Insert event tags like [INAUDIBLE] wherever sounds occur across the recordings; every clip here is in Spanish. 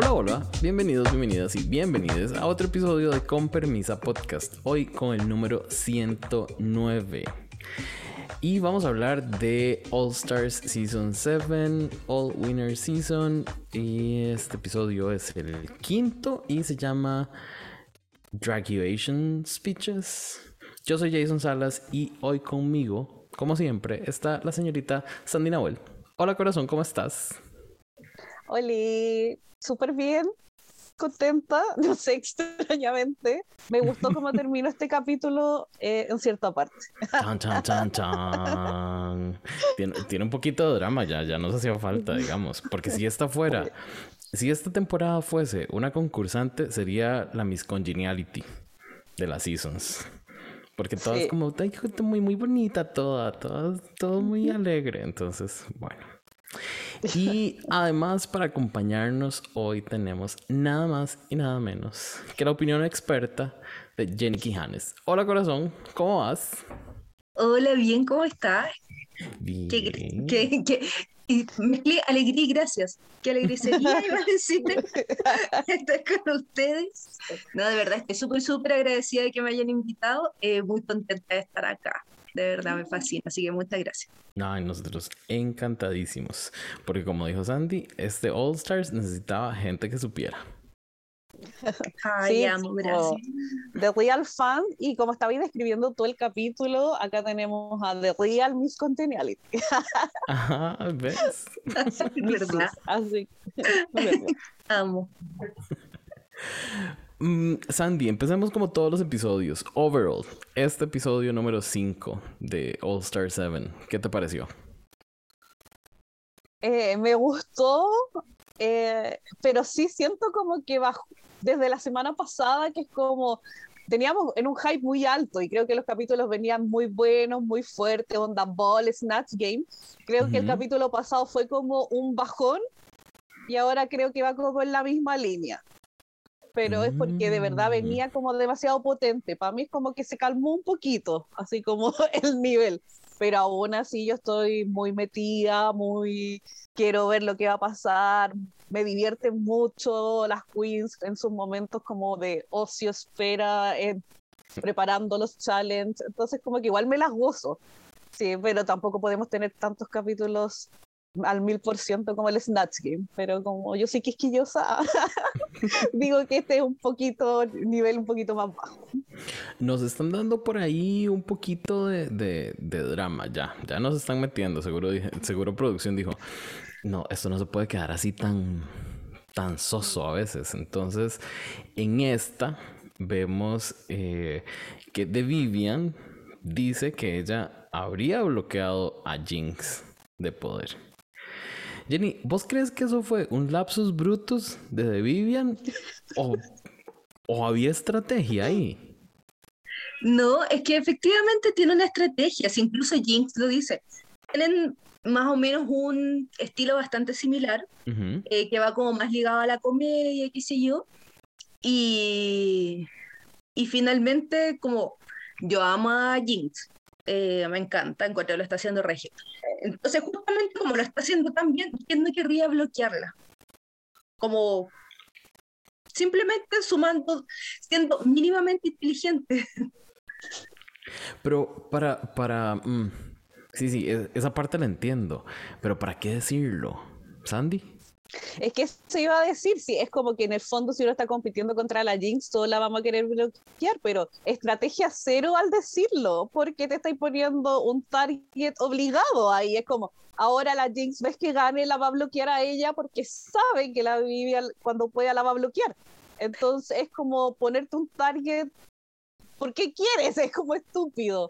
Hola, hola, bienvenidos, bienvenidas y bienvenidos a otro episodio de Con Permisa Podcast. Hoy con el número 109. Y vamos a hablar de All Stars Season 7, All Winner Season. Y este episodio es el quinto y se llama Draguation Speeches. Yo soy Jason Salas y hoy conmigo, como siempre, está la señorita Sandy Nahuel. Hola corazón, ¿cómo estás? Hola, súper bien, contenta, [LAUGHS] no sé, extrañamente. Me gustó [LAUGHS] cómo terminó este capítulo eh, en cierta parte. Tiene, tiene, un poquito de drama ya, ya nos hacía falta, digamos, porque si esta fuera, si esta temporada fuese una concursante, sería la Miss Congeniality de las Seasons. Porque todas como, muy, muy bonita toda, toda, todo muy alegre. Entonces, bueno. Y además, para acompañarnos hoy tenemos nada más y nada menos que la opinión experta de Jenny Quijanes. Hola corazón, ¿cómo vas? Hola, bien, ¿cómo estás? Bien. ¿Qué, qué, alegría y gracias. Qué alegría sería [LAUGHS] iba a decir estar con ustedes. No, de verdad, estoy súper, súper agradecida de que me hayan invitado. Eh, muy contenta de estar acá de verdad me fascina, así que muchas gracias. No, nosotros encantadísimos, porque como dijo Sandy, este All Stars necesitaba gente que supiera. [LAUGHS] Ay, sí, amo, gracias. The Real Fan, y como estaba describiendo todo el capítulo, acá tenemos a The Real Miss Continuality. [LAUGHS] Ajá, ¿ves? [LAUGHS] ¿Verdad? Así. Amo. Mm, Sandy, empecemos como todos los episodios. Overall, este episodio número 5 de All Star 7, ¿qué te pareció? Eh, me gustó, eh, pero sí siento como que bajó desde la semana pasada, que es como teníamos en un hype muy alto y creo que los capítulos venían muy buenos, muy fuertes, onda ball, snatch game. Creo que el capítulo pasado fue como un bajón y ahora creo que va como en la misma línea pero es porque de verdad mm. venía como demasiado potente. Para mí es como que se calmó un poquito, así como [LAUGHS] el nivel. Pero aún así yo estoy muy metida, muy quiero ver lo que va a pasar. Me divierten mucho las queens en sus momentos como de ocio, espera, preparando los challenges. Entonces como que igual me las gozo. Sí, pero tampoco podemos tener tantos capítulos al mil por ciento como el Snatch Game, pero como yo soy quisquillosa, [LAUGHS] digo que este es un poquito, nivel un poquito más bajo. Nos están dando por ahí un poquito de, de, drama, ya, ya nos están metiendo, seguro, seguro producción dijo, no, esto no se puede quedar así tan, tan soso a veces, entonces en esta vemos eh, que de Vivian dice que ella habría bloqueado a Jinx de poder. Jenny, ¿vos crees que eso fue un lapsus brutus de The Vivian? ¿O, ¿O había estrategia ahí? No, es que efectivamente tiene una estrategia, incluso Jinx lo dice. Tienen más o menos un estilo bastante similar, eh, que va como más ligado a la comedia, qué sé yo. Y, y finalmente, como yo amo a Jinx, eh, me encanta, en cuanto lo está haciendo Regio. Entonces, justamente como lo está haciendo tan bien, ¿quién no querría bloquearla? Como simplemente sumando, siendo mínimamente inteligente. Pero para, para, mm, sí, sí, e, esa parte la entiendo, pero ¿para qué decirlo? Sandy. Es que se iba a decir, sí, es como que en el fondo si uno está compitiendo contra la Jinx, todos la vamos a querer bloquear, pero estrategia cero al decirlo, porque te estáis poniendo un target obligado ahí, es como, ahora la Jinx ves que gane, la va a bloquear a ella porque sabe que la Vivian cuando pueda la va a bloquear. Entonces es como ponerte un target ¿por qué quieres? [LAUGHS] Es como estúpido.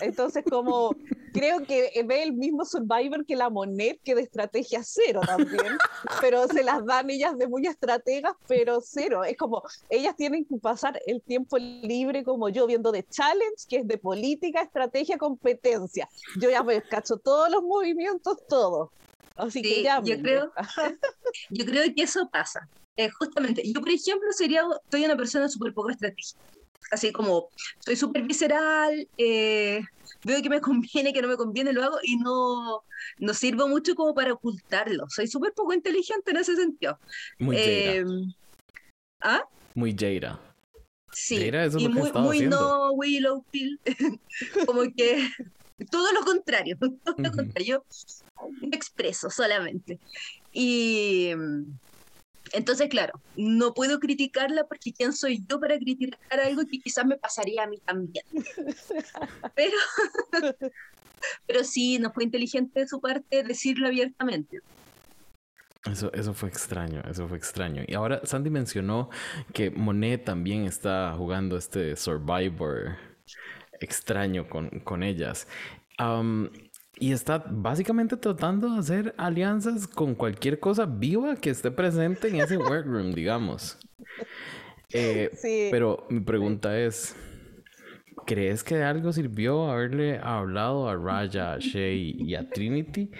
Entonces, como creo que ve el mismo Survivor que la Monet, que de estrategia cero también, pero se las dan ellas de muy estrategas, pero cero. Es como, ellas tienen que pasar el tiempo libre como yo, viendo de challenge, que es de política, estrategia, competencia. Yo ya me cacho todos los movimientos, todos. Así que ya. Yo creo, [LAUGHS] yo creo que eso pasa. Eh, justamente, yo por ejemplo sería, soy una persona súper poco estratégica así como soy súper visceral, eh, veo que me [LAUGHS] conviene, que no me conviene, lo hago y no, no sirvo mucho como para ocultarlo. Soy súper poco inteligente en ese sentido. Muy eh, ¿Ah? Muy Jaira. Sí, y muy, muy no Willow Pill. [LAUGHS] como que todo lo contrario, [LAUGHS] todo lo contrario. Yo expreso solamente. Y entonces, claro, no puedo criticarla porque quién soy yo para criticar algo que quizás me pasaría a mí también. [LAUGHS] Pero, [LAUGHS] pero sí, no fue inteligente de su parte decirlo abiertamente. Eso, eso fue extraño, eso fue extraño. Y ahora Sandy mencionó que Monet también está jugando este Survivor extraño con, con ellas. Y está básicamente tratando de hacer alianzas con cualquier cosa viva que esté presente en ese workroom, [LAUGHS] digamos. Eh, sí. Pero mi pregunta es, ¿crees que algo sirvió haberle hablado a Raya, a Shay y a Trinity?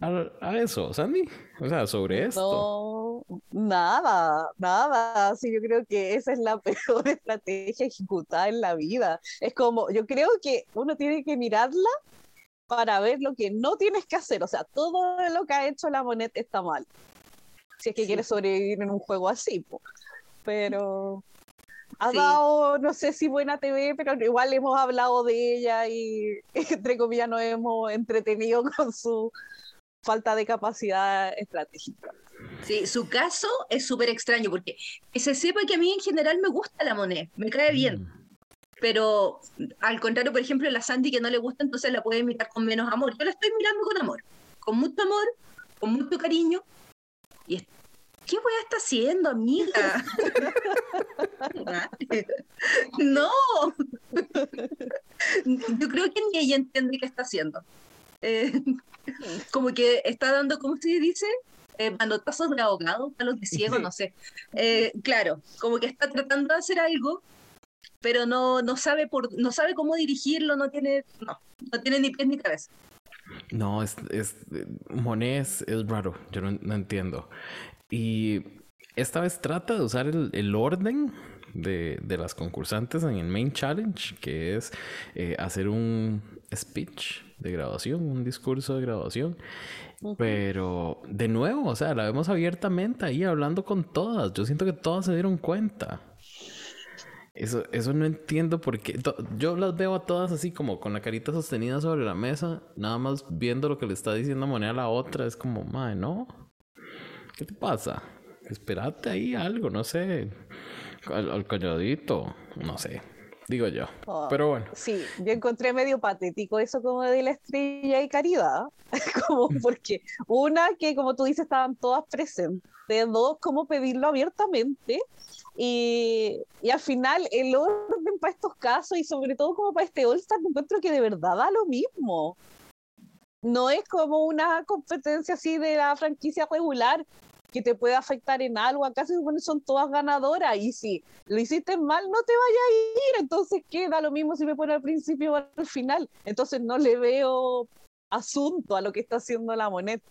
a, eso, Sandy? O sea, sobre esto. No, nada, nada. Sí, yo creo que esa es la [LAUGHS] peor estrategia ejecutada en la vida. Es como, yo creo que uno tiene que mirarla para ver lo que no tienes que hacer. O sea, todo lo que ha hecho la moneda está mal. Si es que quieres sobrevivir en un juego así. Pero ha dado, no sé si buena TV, pero igual hemos hablado de ella y [LAUGHS] entre comillas nos hemos entretenido [LAUGHS] con su falta de capacidad estratégica. Sí, su caso es súper extraño porque se sepa que a mí en general me gusta la moneda, me cae bien. Mm. Pero al contrario, por ejemplo, la Sandy que no le gusta, entonces la puede mirar con menos amor. Yo la estoy mirando con amor, con mucho amor, con mucho cariño. Y ¿qué voy a estar haciendo, amiga? [LAUGHS] no. Yo creo que ni ella entiende qué está haciendo. Eh, como que está dando, ¿cómo se dice? Eh, manotazos de ahogado, palos de ciego, no sé. Eh, claro, como que está tratando de hacer algo, pero no, no, sabe por, no sabe cómo dirigirlo, no tiene, no, no tiene ni pies ni cabeza. No, es, es Monet es, raro, yo no, entiendo. Y esta vez trata de usar el, el orden de, de, las concursantes en el main challenge, que es eh, hacer un speech de graduación, un discurso de graduación. Pero de nuevo, o sea, la vemos abiertamente ahí hablando con todas. Yo siento que todas se dieron cuenta. Eso, eso no entiendo por qué. Yo las veo a todas así como con la carita sostenida sobre la mesa, nada más viendo lo que le está diciendo Moneda a la otra. Es como, madre, ¿no? ¿Qué te pasa? Esperate ahí algo, no sé. Al, al calladito, no sé. Digo yo. Oh, Pero bueno. Sí, yo encontré medio patético eso como de la estrella y caridad. [LAUGHS] como [LAUGHS] porque, una, que como tú dices, estaban todas presentes. Dos, como pedirlo abiertamente. Y, y, al final, el orden para estos casos y sobre todo como para este All-Star, encuentro que de verdad da lo mismo. No es como una competencia así de la franquicia regular que te puede afectar en algo. Acá se supone son todas ganadoras y si lo hiciste mal, no te vayas a ir. Entonces queda lo mismo si me pone al principio o al final. Entonces no le veo asunto a lo que está haciendo la moneda.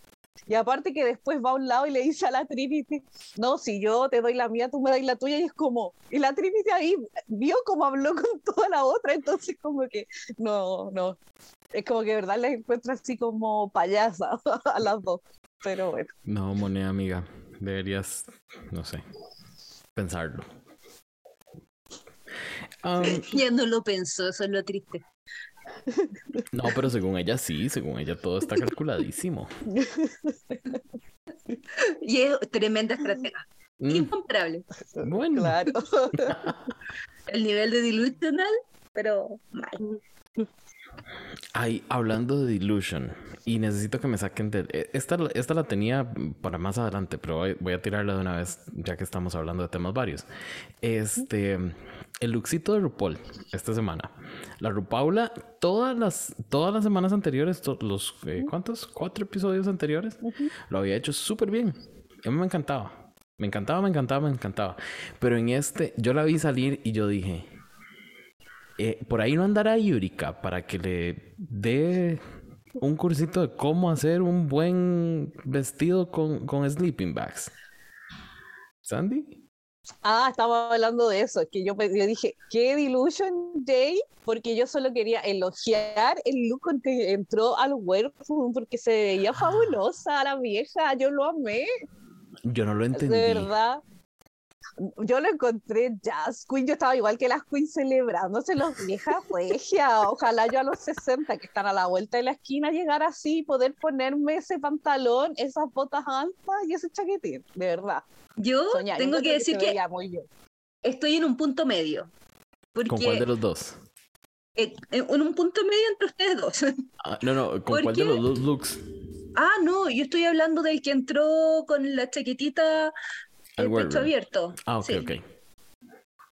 Y aparte que después va a un lado y le dice a la Trinity, no, si yo te doy la mía, tú me das la tuya, y es como, y la Trinity ahí vio como habló con toda la otra, entonces como que, no, no, es como que de verdad les encuentra así como payasa [LAUGHS] a las dos. Pero bueno. No, moneda amiga. Deberías, no sé, pensarlo. [LAUGHS] ya no lo pensó, eso es lo triste. No, pero según ella sí, según ella todo está calculadísimo. Y es tremenda estratega. Mm. Incomparable. Bueno. Claro. [LAUGHS] El nivel de dilusional, pero mal. Ay, hablando de Delusion, y necesito que me saquen de... E, esta, esta la tenía para más adelante, pero voy, a tirarla de una vez, ya que estamos hablando de temas varios. Este, el luxito de RuPaul, esta semana. La RuPaula, todas las, todas las semanas anteriores, los, eh, ¿cuántos? Cuatro episodios anteriores, lo había hecho súper bien. A mí me encantaba. Me encantaba, me encantaba, me encantaba. Pero en este, yo la vi salir y yo dije, eh, por ahí no andará Yurika para que le dé un cursito de cómo hacer un buen vestido con, con sleeping bags. ¿Sandy? Ah, estaba hablando de eso, que yo, yo dije, ¿qué Delusion Day? Porque yo solo quería elogiar el look con que entró al Werewolf, porque se veía fabulosa la vieja, yo lo amé. Yo no lo entendí. De verdad. Yo lo encontré Jazz Queen, yo estaba igual que las Queen celebrándose los viejas regia. Ojalá yo a los 60 que están a la vuelta de la esquina llegar así, poder ponerme ese pantalón, esas botas altas y ese chaquetín, de verdad. Yo tengo que decir que, estoy en un punto medio. ¿Con cuál de los dos? Eh, en un punto medio entre ustedes dos. [LAUGHS] Ah, no, no, ¿con cuál de los dos looks? Ah, no, yo estoy hablando del que entró con la chaquetita el pecho abierto. Ah, ok, ok.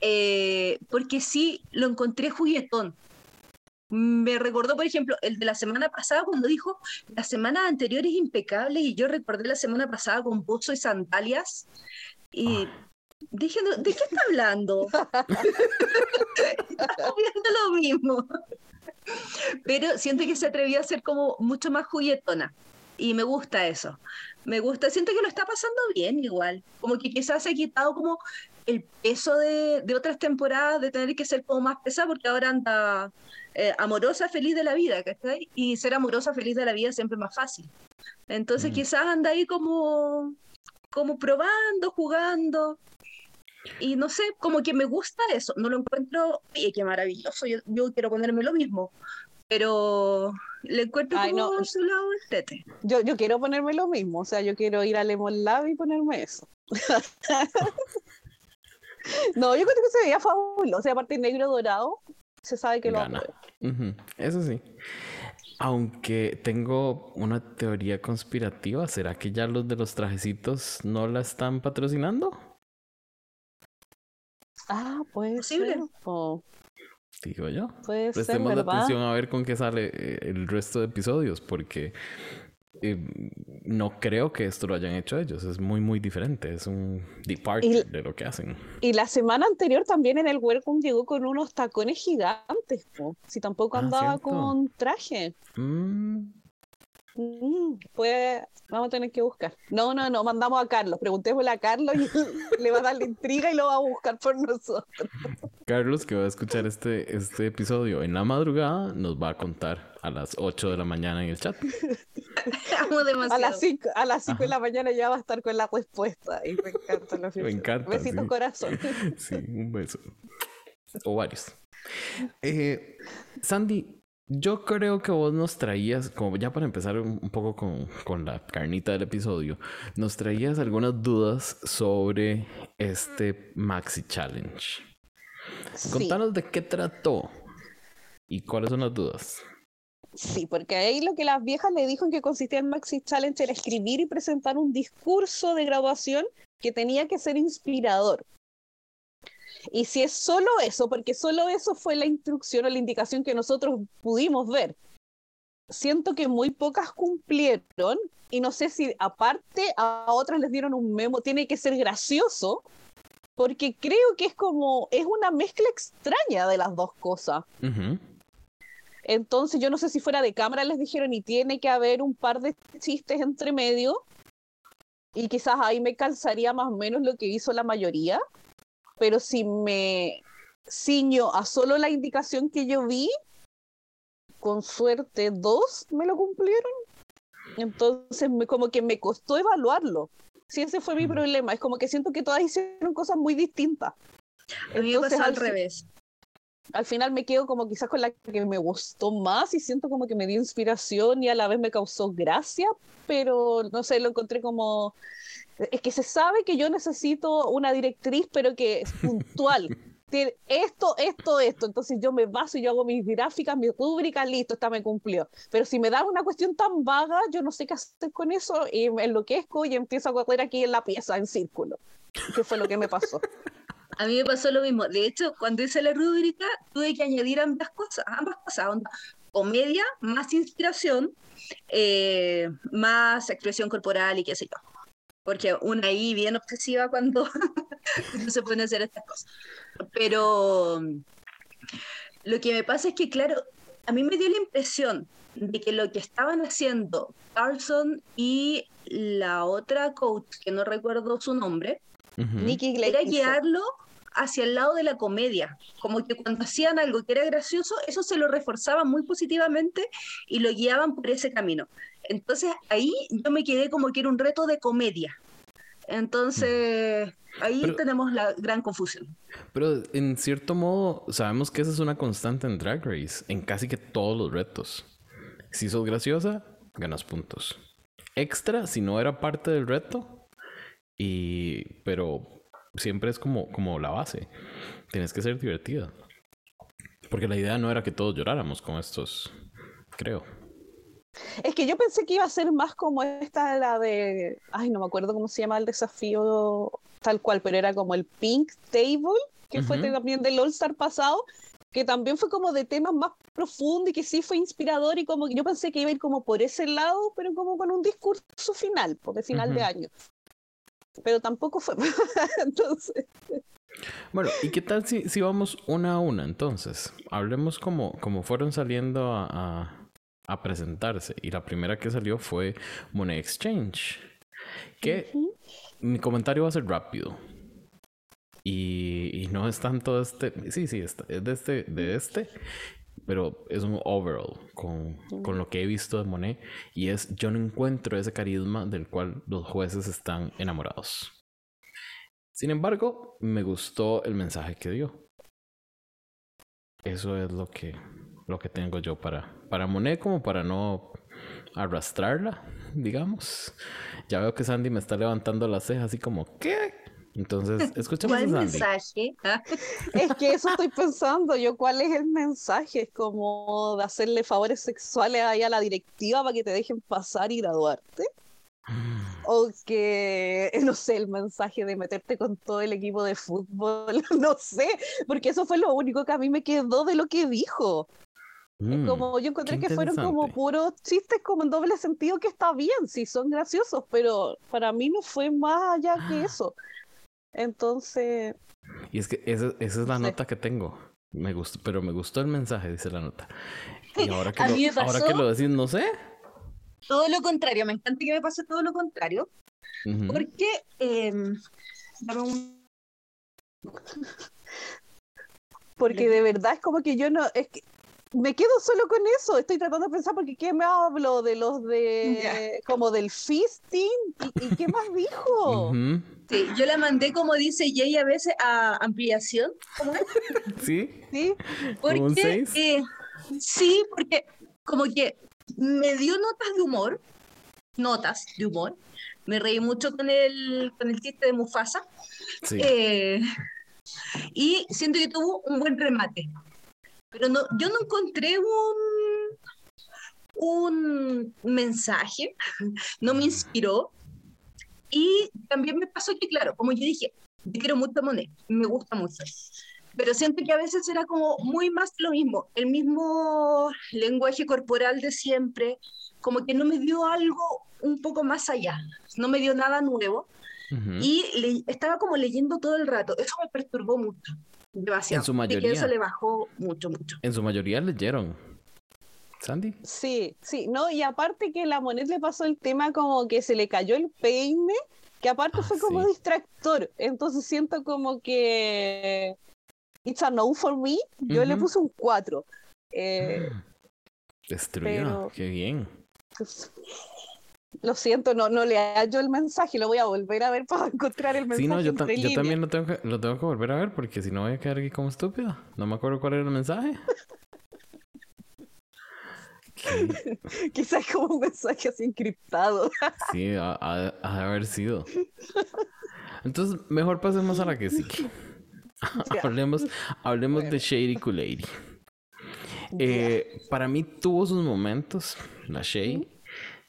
Eh, porque sí, lo encontré juguetón. Me recordó, por ejemplo, el de la semana pasada cuando dijo, la semana anterior es impecable y yo recordé la semana pasada con bozo y sandalias y ah. dije, ¿de qué está hablando? [LAUGHS] está viendo lo mismo. Pero siento que se atrevió a ser como mucho más juguetona y me gusta eso. Me gusta, siento que lo está pasando bien igual, como que quizás se ha quitado como el peso de, de otras temporadas de tener que ser como más pesada porque ahora anda eh, amorosa, feliz de la vida, ¿cachai? Y ser amorosa, feliz de la vida siempre es más fácil. Entonces mm. quizás anda ahí como, como probando, jugando. Y no sé, como que me gusta eso. No lo encuentro, oye, qué maravilloso, yo, yo quiero ponerme lo mismo. Pero le encuentro como su lado tete. Yo, yo quiero ponerme lo mismo, o sea, yo quiero ir a Lemon Lab y ponerme eso. [LAUGHS] no, yo creo que se veía fabuloso, o sea, aparte negro dorado, se sabe que lo Gana. Eso sí. Aunque tengo una teoría conspirativa, ¿será que ya los de los trajecitos no la están patrocinando? Ah, pues sí. Digo yo. Prestemos atención a ver con qué sale eh, el resto de episodios, porque eh, no creo que esto lo hayan hecho ellos. Es muy, muy diferente. Es un departure de lo que hacen. Y la semana anterior también en el Welcome llegó con unos tacones gigantes. Si tampoco ah, andaba con traje. Mm. Mm, pues vamos a tener que buscar. No, no, no, mandamos a Carlos. Preguntémosle a Carlos y [LAUGHS] le va a dar la intriga y lo va a buscar por nosotros. Carlos, que va a escuchar este, este episodio en la madrugada, nos va a contar a las 8 de la mañana en el chat. a las 5, a las 5 de la mañana ya va a estar con la respuesta. Y me encanta la [LAUGHS] Me encanta. Besito corazón. [LAUGHS] Sí, un beso. O varios. Eh, Sandy, yo creo que vos nos traías, como ya para empezar un, poco con, con, la carnita del episodio, nos traías algunas dudas sobre este Maxi Challenge. Contanos de qué trató y cuáles son las dudas. Sí, porque ahí lo que las viejas le dijo en que consistía en Maxi Challenge era escribir y presentar un discurso de graduación que tenía que ser inspirador. Y si es solo eso, porque solo eso fue la instrucción o la indicación que nosotros pudimos ver, siento que muy pocas cumplieron y no sé si aparte a otras les dieron un memo, tiene que ser gracioso, porque creo que es como, es una mezcla extraña de las dos cosas. Entonces yo no sé si fuera de cámara les dijeron y tiene que haber un par de chistes entre medio y quizás ahí me calzaría más o menos lo que hizo la mayoría pero si me ciño a solo la indicación que yo vi, con suerte dos me lo cumplieron. Entonces me, como que me costó evaluarlo. Sí, ese fue mi problema. Es como que siento que todas hicieron cosas muy distintas. A mí me pasó al revés. Al final me quedo como quizás con la que me gustó más y siento como que me dio inspiración y a la vez me causó gracia, pero no sé, lo encontré como es que se sabe que yo necesito una directriz, pero que es puntual. [LAUGHS] Tiene esto, esto, esto. Entonces yo me baso y yo hago mis gráficas, mis rúbricas, listo, esta me cumplió. Pero si me da una cuestión tan vaga, yo no sé qué hacer con eso y me enloquezco y empiezo a correr aquí en la pieza, en círculo. ¿Qué fue lo que me pasó? [LAUGHS] A mí me pasó lo mismo. De hecho, cuando hice la rúbrica, tuve que añadir ambas cosas, ambas cosas, comedia, más inspiración, eh, más expresión corporal y qué sé yo porque una ahí bien obsesiva cuando [LAUGHS] se pone a hacer estas cosas. Pero lo que me pasa es que, claro, a mí me dio la impresión de que lo que estaban haciendo Carlson y la otra coach, que no recuerdo su nombre, Nikki Era guiarlo hacia el lado de la comedia, como que cuando hacían algo que era gracioso, eso se lo reforzaban muy positivamente y lo guiaban por ese camino. Entonces ahí yo me quedé como que era un reto de comedia. Entonces ahí tenemos la gran confusión. Pero en cierto modo sabemos que esa es una constante en Drag Race, en casi que todos los retos. Si sos graciosa, ganas puntos. Extra, si no era parte del reto, y pero siempre es como, como la base. Tienes que ser divertida. Porque la idea no era que todos lloráramos con estos, creo. Es que yo pensé que iba a ser más como esta, la de. Ay, no me acuerdo cómo se llama el desafío tal cual, pero era como el Pink Table, que fue también del All Star pasado, que también fue como de temas más profundos y que sí fue inspirador y como que yo pensé que iba a ir como por ese lado, pero como con un discurso final, porque final de año pero tampoco fue. [LAUGHS] entonces. Bueno, ¿y qué tal si, si vamos una a una entonces? Hablemos como, como fueron saliendo a, a, presentarse. Y la primera que salió fue Money Exchange. Que mi comentario va a ser rápido. Y, y, no es tanto este. Sí, sí, es de este, de este pero es un overall con, con, lo que he visto de Monet y es yo no encuentro ese carisma del cual los jueces están enamorados. Sin embargo, me gustó el mensaje que dio. Eso es lo que, lo que tengo yo para, para Monet como para no arrastrarla, digamos. Ya veo que Sandy me está levantando las cejas así como, ¿qué? Entonces, escuchamos ¿Cuál mensaje? [LAUGHS] es que eso estoy pensando yo, ¿cuál es el mensaje? Es como de hacerle favores sexuales ahí a la directiva para que te dejen pasar y graduarte. O que, [LAUGHS] no sé, el mensaje de meterte con todo el equipo de fútbol, [LAUGHS] no sé, porque eso fue lo único que a mí me quedó de lo que dijo. Mm, como yo encontré que fueron como puros chistes como en doble sentido que está bien, sí, son graciosos, pero para mí no fue más allá que eso. Entonces. Y es que esa, esa es la nota que tengo. Me gustó, pero me gustó el mensaje, dice la nota. Y ahora [LAUGHS] que, lo, ahora que lo decís, no sé. Todo lo contrario, me encanta que me pase todo lo contrario. Porque. Em, porque de verdad es como que yo no. Es que me quedo solo con eso. Estoy tratando de pensar porque qué me hablo de los de como del fisting y, qué más dijo. [LAUGHS] Sí, yo la mandé como dice Jay a veces a ampliación. ¿Cómo es? [LAUGHS] Sí. Sí. Porque eh, sí, porque como que me dio notas de humor, notas de humor. Me reí mucho con el con el chiste de Mufasa. Sí. Eh, y siento que tuvo un buen remate. Pero no, yo no encontré un, un mensaje, [LAUGHS] no me inspiró. Y también me pasó que, claro, como yo dije, yo quiero mucho a Monet, me gusta mucho. Pero siento que a veces era como muy más lo mismo, el mismo lenguaje corporal de siempre, como que no me dio algo un poco más allá, no me dio nada nuevo. Y estaba como leyendo todo el rato, eso me perturbó mucho. En su mayoría. Y eso le bajó mucho, mucho. En su mayoría leyeron. Sandy. Sí, sí, no, y aparte que la Monet le pasó el tema como que se le cayó el peine, que aparte ah, fue como distractor. Entonces siento como que It's a no for me. Yo le puse un 4. Eh, [GASPS] Destruido, qué bien. [LAUGHS] Lo siento, no, no le hallo el mensaje, lo voy a volver a ver para encontrar el mensaje. Sí, no, yo, yo también lo tengo, que, lo tengo que volver a ver porque si no voy a quedar aquí como estúpido. No me acuerdo cuál era el mensaje. [LAUGHS] Quizás como un mensaje así encriptado. [LAUGHS] sí, ha, de haber sido. Entonces, mejor pasemos a la que sí. [LAUGHS] hablemos hablemos de Shady Kool-Aid. Eh, para mí tuvo sus momentos, la Shady.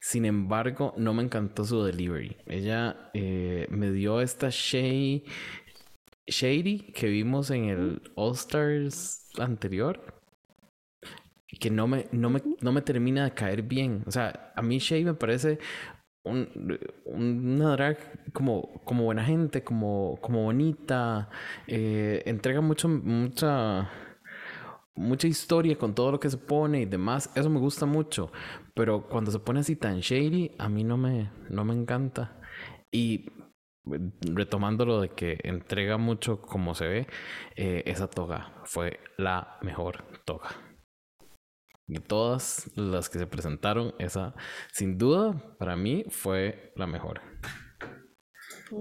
Sin embargo, no me encantó su delivery. Ella eh, me dio esta Shady que vimos en el All Stars anterior. Que no me, no me, no me termina de caer bien. O sea, a mí Shady me parece un, una drag como, como buena gente, como, como bonita. Eh, entrega mucho, mucha mucha historia con todo lo que se pone y demás. Eso me gusta mucho. Pero cuando se pone así tan shady, a mí no me, no me encanta. Y retomando lo de que entrega mucho como se ve, eh, esa toga fue la mejor toga. De todas las que se presentaron, esa sin duda para mí fue la mejor.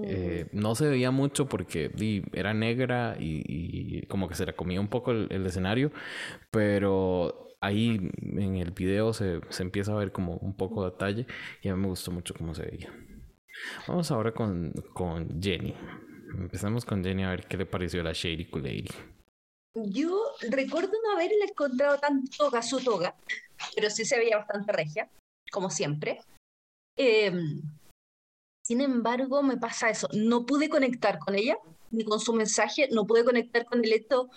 Eh, no se veía mucho porque era negra y, como que se la comía un poco el, escenario, pero ahí en el video se, se, empieza a ver como un poco de detalle y a mí me gustó mucho cómo se veía. Vamos ahora con, con Jenny. Empezamos con Jenny a ver qué le pareció la Shady Lady. Yo recuerdo no haberle encontrado tan toga su toga, pero sí se veía bastante regia, como siempre. Eh, sin embargo, me pasa eso. No pude conectar con ella, ni con su mensaje, no pude conectar con el hecho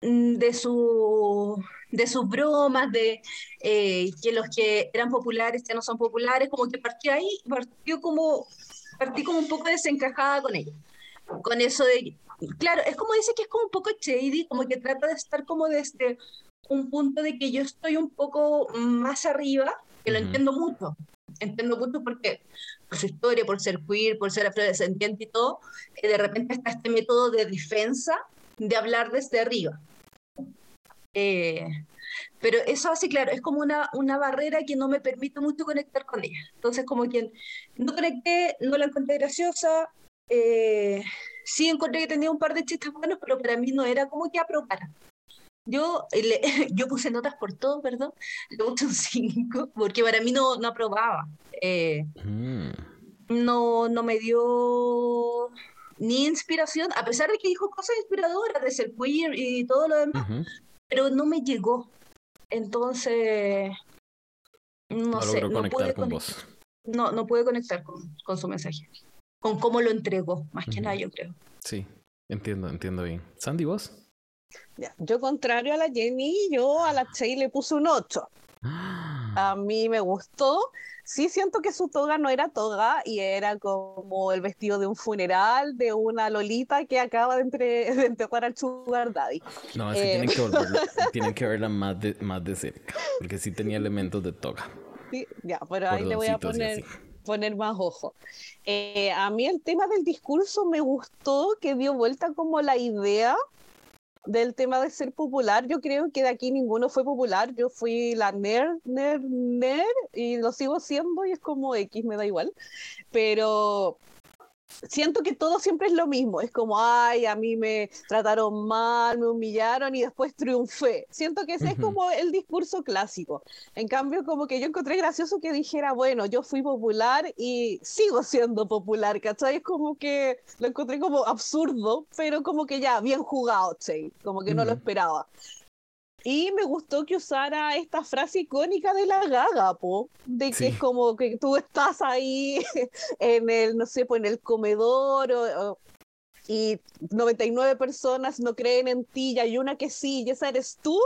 mm, de, su, de sus bromas, de eh, que los que eran populares ya no son populares, como que partí ahí, partió como, partí como un poco desencajada con ella. Con eso de, claro, es como dice que es como un poco shady, como que trata de estar como desde un punto de que yo estoy un poco más arriba, que lo entiendo mucho, entiendo mucho porque por su historia, por ser queer, por ser afrodescendiente y todo, eh, de repente está este método de defensa de hablar desde arriba. Eh, pero eso así, claro, es como una, una barrera que no me permite mucho conectar con ella. Entonces, como quien no conecté, no la encontré graciosa, eh, sí encontré que tenía un par de chistes buenos, pero para mí no era como que aprobara. Yo, [LAUGHS] yo puse notas por todo, perdón, [LAUGHS] le puse un 5, porque para mí no, no aprobaba. Eh, mm. no, no me dio ni inspiración, a pesar de que dijo cosas inspiradoras de ser queer y todo lo demás, pero no me llegó. Entonces, no, sé, no pude con vos. No, no pude conectar con, con, su mensaje, con cómo lo entregó, más que nada, yo creo. Sí, entiendo, entiendo bien. Sandy, vos. Yo, contrario a la Jenny, yo a la Chey le puse un 8. [GASPS] A mí me gustó. Sí siento que su toga no era toga y era como el vestido de un funeral de una lolita que acaba de, entre, [LAUGHS] enterrar al sugar daddy. No, es que tienen, que eh, [LAUGHS] tienen que verla más de, más de cerca, porque sí tenía elementos de toga. Sí, ya, pero ahí le voy a poner, poner más ojo. Eh, a mí el tema del discurso me gustó, que dio vuelta como la idea del tema de ser popular, yo creo que de aquí ninguno fue popular. Yo fui la nerd, nerd, nerd y lo sigo siendo y es como X, me da igual. Pero siento que todo siempre es lo mismo. Es como, ay, a mí me trataron mal, me humillaron y después triunfé. Siento que ese es como el discurso clásico. En cambio, como que yo encontré gracioso que dijera, bueno, yo fui popular y sigo siendo popular, ¿cachai? Es como que lo encontré como absurdo, pero como que ya, bien jugado, ¿sí? Como que no lo esperaba. Y me gustó que usara esta frase icónica de la gaga, po, de que es como que tú estás ahí [LAUGHS] en el, no sé, pues en el comedor y 99 personas no creen en ti y hay una que sí y esa eres tú.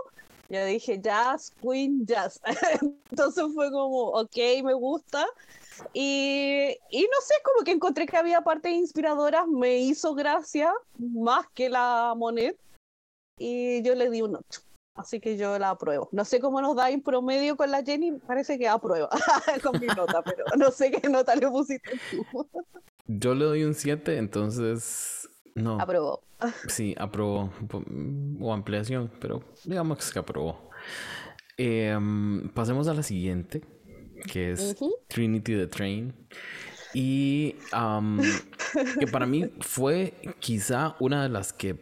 Ya dije, jazz, queen, jazz. [LAUGHS] Entonces fue como, ok, me gusta. Y, y, no sé, como que encontré que había partes inspiradoras, me hizo gracia, más que la Monet, y yo le di un 8. Así que yo la apruebo. No sé cómo nos da en promedio con la Jenny, parece que aprueba [LAUGHS] con mi nota, pero no sé qué nota le pusiste tú. yo le doy un 7, entonces no. Aprobó. Sí, aprobó. O ampliación, pero digamos que aprobó. Em, pasemos a la siguiente, que es Trinity the Train. Y que para mí fue quizá una de las que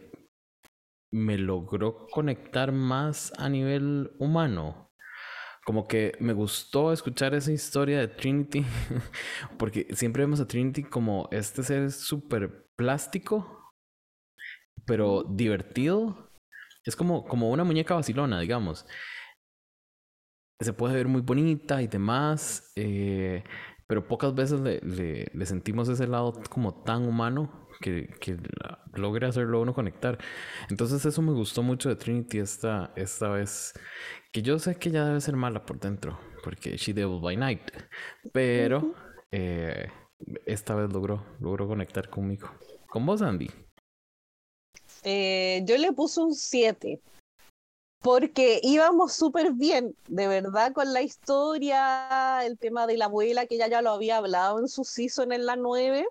me logró conectar más a nivel humano. Como que me gustó escuchar esa historia de Trinity, [LAUGHS] porque siempre vemos a Trinity como este ser súper plástico, pero divertido. Es como, como una muñeca vacilona, digamos. Se puede ver muy bonita y demás, eh, pero pocas veces le, le sentimos ese lado como tan humano que, que logre hacerlo uno conectar. Entonces eso me gustó mucho de Trinity esta, esta vez. Que yo sé que ya debe ser mala por dentro, porque She Devil by Night. Pero eh, esta vez logró, logró conectar conmigo. ¿Con vos, Andy? Eh, yo le puse un 7 porque íbamos súper bien, de verdad, con la historia, el tema de la abuela, que ya ya lo había hablado en su season en la 9.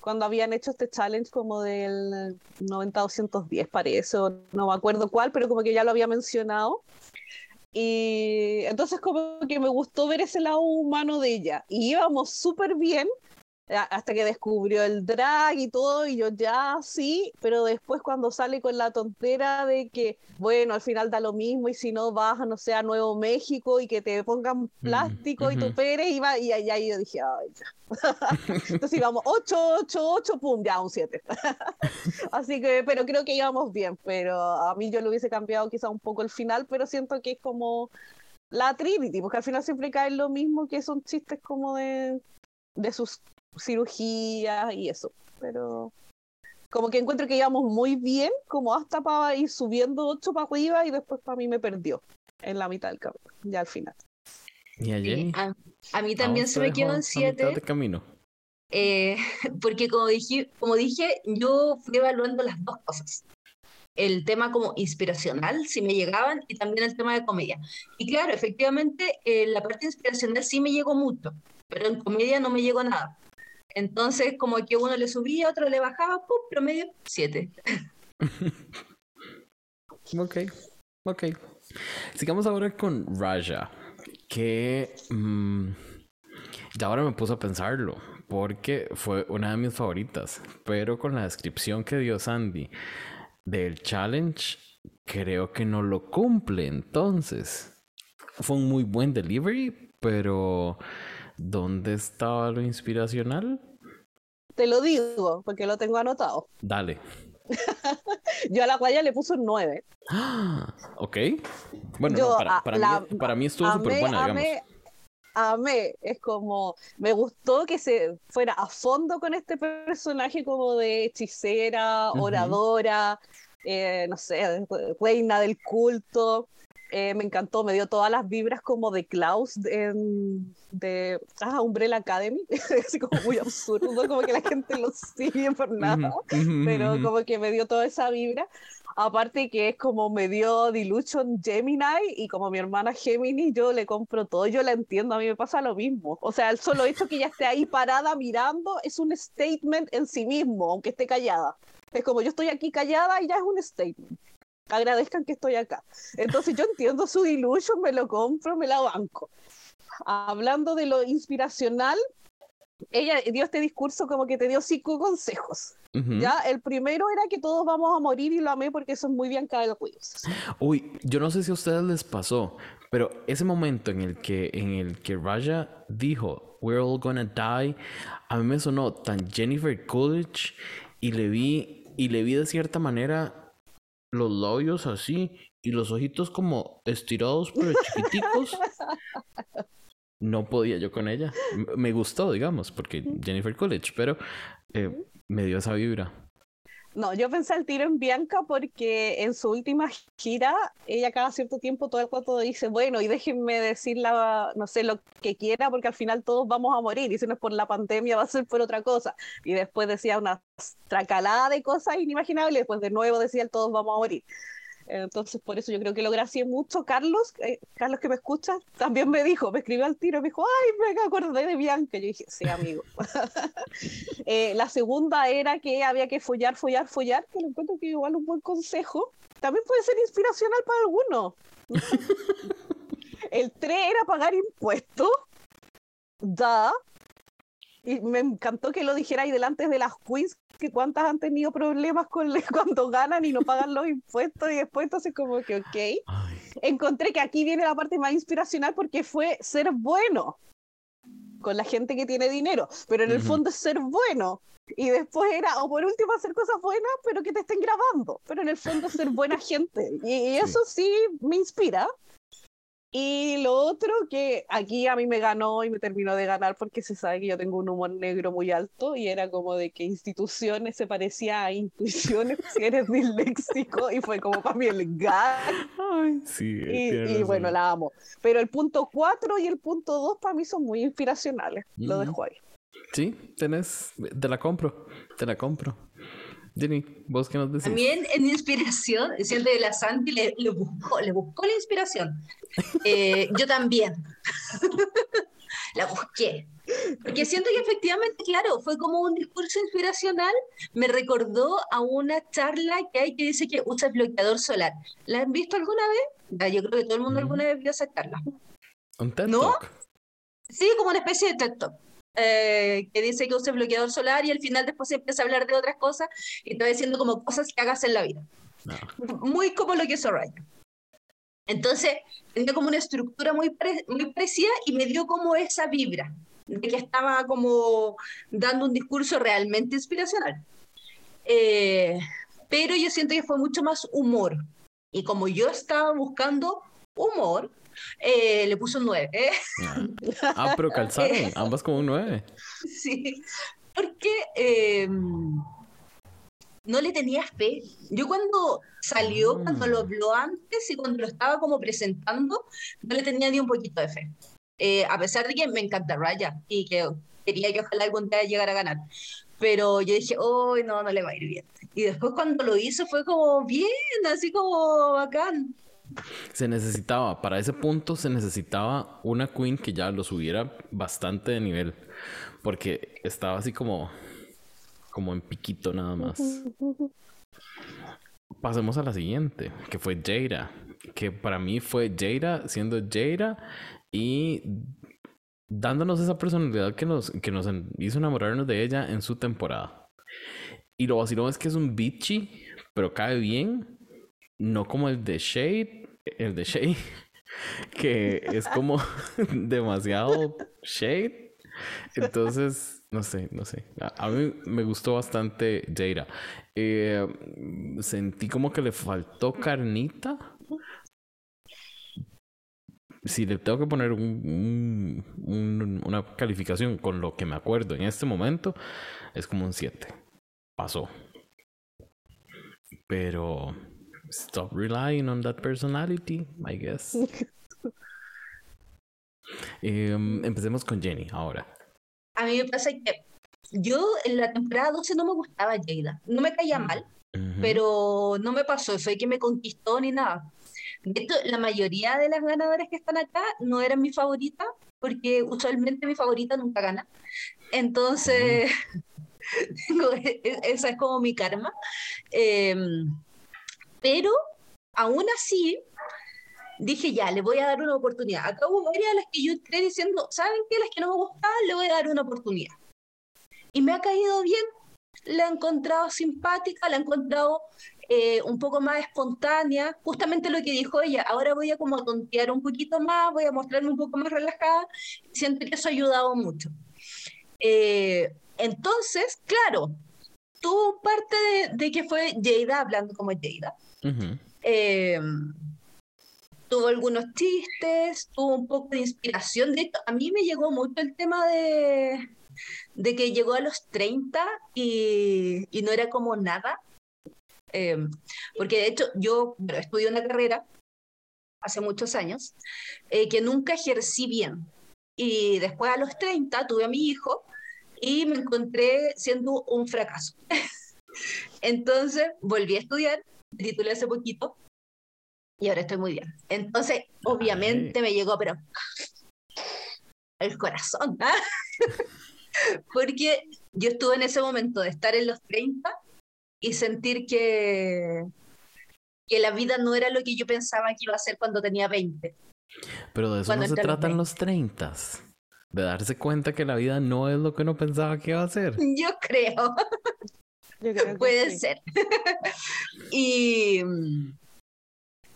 cuando habían hecho este challenge como del 90-210 parece, o no me acuerdo cuál, pero como que ya lo había mencionado. Y entonces como que me gustó ver ese lado humano de ella. Y íbamos súper bien hasta que descubrió el drag y todo, y yo ya sí, pero después cuando sale con la tontera de que, bueno, al final da lo mismo, y si no vas, no sé, a Nuevo México y que te pongan plástico y tu pere, y, va, y ahí yo dije, ay, ya. [LAUGHS] Entonces íbamos 8, 8, 8, pum, ya un 7. [LAUGHS] Así que, pero creo que íbamos bien, pero a mí yo lo hubiese cambiado quizá un poco el final, pero siento que es como la Trinity, porque al final siempre cae lo mismo que son chistes como de, de sus cirugía y eso. Pero como que encuentro que íbamos muy bien, como hasta para ir subiendo ocho para arriba y después para mí me perdió en la mitad del camino, ya al final. ¿Y a Jenny? a, mí también se me quedó en siete. De camino. Eh, [LAUGHS] porque como dije, como dije, yo fui evaluando las dos cosas. El tema como inspiracional, si me llegaban, y también el tema de comedia. Y claro, efectivamente, eh, la parte inspiracional sí me llegó mucho, pero en comedia no me llegó nada. Entonces, como que uno le subía, otro le bajaba, ¡pum! promedio 7. [LAUGHS] ok, ok. Sigamos ahora con Raja, que mm, ya ahora me puse a pensarlo, porque fue una de mis favoritas, pero con la descripción que dio Sandy del challenge, creo que no lo cumple, entonces. Fue un muy buen delivery, pero ¿Dónde estaba lo inspiracional? Te lo digo, porque lo tengo anotado. [LAUGHS] Dale. Yo a la guaya le puse un 9. ok. Bueno, para, mí, estuvo súper buena, digamos. Amé, es como, me gustó que se fuera a fondo con este personaje como de hechicera, oradora, eh, no sé, reina del culto. Eh, me encantó, me dio todas las vibras como de Klaus de, de ah, Umbrella Academy, [LAUGHS] así como muy absurdo, como que la gente lo sigue por nada, pero como que me dio toda esa vibra. Aparte que es como me dio Dilution Gemini y como mi hermana Gemini, yo le compro todo, yo la entiendo, a mí me pasa lo mismo. O sea, el solo hecho que ella esté ahí parada mirando es un statement en sí mismo, aunque esté callada. Es como yo estoy aquí callada y ya es un statement agradezcan que estoy acá. Entonces yo entiendo su ilusión, me lo compro, me la banco. Hablando de lo inspiracional, ella dio este discurso como que te dio cinco consejos. Ya, el primero era que todos vamos a morir y lo amé porque eso es muy bien cada Uy, yo no sé si a ustedes les pasó, pero ese momento en el que en el que Raja dijo We're all gonna die, a mí me sonó tan Jennifer Coolidge y le vi y le vi de cierta manera los labios así y los ojitos como estirados pero chiquiticos. No podía yo con ella. Me gustó, digamos, porque Jennifer Coolidge, pero eh, me dio esa vibra. No, yo pensé al tiro en Bianca porque en su última gira, ella cada cierto tiempo todo el cuento dice, bueno, y déjenme decir la, no sé, lo que quiera, porque al final todos vamos a morir, y si no es por la pandemia va a ser por otra cosa. Y después decía una tracalada de cosas inimaginables, y después de nuevo decía, todos vamos a morir. Entonces, por eso yo creo que lo gracié mucho. Carlos, eh, Carlos que me escucha, también me dijo, me escribió al tiro, me dijo, ay, me acordé de Bianca. Yo dije, sí, amigo. [LAUGHS] Eh, la segunda era que había que follar, follar, follar, que lo encuentro que igual un buen consejo. También puede ser inspiracional para algunos. [LAUGHS] El 3 era pagar impuestos. Da, y me encantó que lo dijera ahí delante de las quiz, que cuántas han tenido problemas con [LAUGHS] cuando ganan y no pagan los impuestos y después entonces como que, ok. Encontré que aquí viene la parte más inspiracional porque fue ser bueno con la gente que tiene dinero, pero en el fondo es ser bueno. Y después era, o por último, hacer cosas buenas, pero que te estén grabando. Pero en el fondo ser buena [LAUGHS] gente. Y, eso sí me inspira. Y lo otro que aquí a mí me ganó y me terminó de ganar porque se sabe que yo tengo un humor negro muy alto y era como de que instituciones se parecía a intuiciones si eres [LAUGHS] disléxico y fue como para mí el gag. sí, y, bueno, la amo. Pero el punto 4 y el punto 2 para mí son muy inspiracionales. Lo dejo ahí. Sí, tenés, te la compro, te la compro. Jenny, ¿vos qué nos decís? También en inspiración, siento de la Santi le, buscó, le buscó la inspiración. Eh, yo también. [LAUGHS] la busqué. Porque siento que efectivamente, claro, fue como un discurso inspiracional, me recordó a una charla que hay que dice que usa bloqueador solar. ¿La han visto alguna vez? Yo creo que todo el mundo alguna vez vio esa charla. ¿Un TED ¿No? Sí, como una especie de TED eh, que dice que use bloqueador solar y al final después empieza a hablar de otras cosas y está diciendo como cosas que hagas en la vida. Ah. Muy como lo que hizo Ryan. Entonces, tenía como una estructura muy, muy parecida y me dio como esa vibra de que estaba como dando un discurso realmente inspiracional. Eh, pero yo siento que fue mucho más humor. Y como yo estaba buscando humor, eh, le puso un 9. Ah. ah, pero calzaron, [LAUGHS] ambas como un 9. Sí, porque em, no le tenía fe. Yo cuando salió, cuando lo mm. habló antes y cuando lo estaba como presentando, no le tenía ni un poquito de fe. Eh, a pesar de que me encanta Raya y que quería que ojalá algún día llegara a ganar. Pero yo dije, oh, no, no le va a ir bien. Y después cuando lo hizo fue como bien, así como bacán. Se necesitaba, para ese punto se necesitaba una queen que ya lo subiera bastante de nivel. Porque estaba así como como en piquito nada más. Pasemos a la siguiente, que fue Jada. Que para mí fue Jada siendo Jada y dándonos esa personalidad que nos, que nos hizo enamorarnos de ella en su temporada. Y lo vacilón es que es un bitchy, pero cae bien. No como el de Shade, el de Shade, [LAUGHS] que es como [LAUGHS] demasiado Shade. Entonces, no sé, no sé. A, mí me gustó bastante Jada. Eh, sentí como que le faltó carnita. Si le tengo que poner un, una calificación con lo que me acuerdo en este momento, es como un 7. Pasó. Pero stop relying on that personality, I guess. [LAUGHS] Em, empecemos con Jenny ahora. A mí me pasa que yo en la temporada 12 no me gustaba Jada. No me caía mal, pero no me pasó. Soy que me conquistó ni nada. De hecho, la mayoría de las ganadoras que están acá no eran mi favorita, porque usualmente mi favorita nunca gana. Entonces, [LAUGHS] e, e, esa es como mi karma. Em, pero aún así, dije ya, le voy a dar una oportunidad. Acá hubo varias de las que yo entré diciendo, ¿saben qué? Las que no me gustaban, le voy a dar una oportunidad. Y me ha caído bien, la he encontrado simpática, la he encontrado eh, un poco más espontánea, justamente lo que dijo ella, ahora voy a como tontear un poquito más, voy a mostrarme un poco más relajada, siento que eso ha ayudado mucho. Eh, entonces, claro, tuvo parte de, que fue Jada hablando como Jada tuvo algunos chistes, tuvo un poco de inspiración. De esto. a mí me llegó mucho el tema de, de que llegó a los 30 y, y no era como nada. Em, porque de hecho yo bueno, estudié una carrera hace muchos años eh, que nunca ejercí bien. Y después a los 30 tuve a mi hijo y me encontré siendo un fracaso. [LAUGHS] Entonces volví a estudiar, titulé hace poquito y ahora estoy muy bien. Entonces, obviamente me llegó, pero el corazón, ¿ah? [LAUGHS] porque yo estuve en ese momento de estar en los 30 y sentir que, que la vida no era lo que yo pensaba que iba a ser cuando tenía 20. Pero de eso no se trata en los 30. De darse cuenta que la vida no es lo que uno pensaba que iba a ser. Yo creo. Yo creo Puede ser. [LAUGHS] y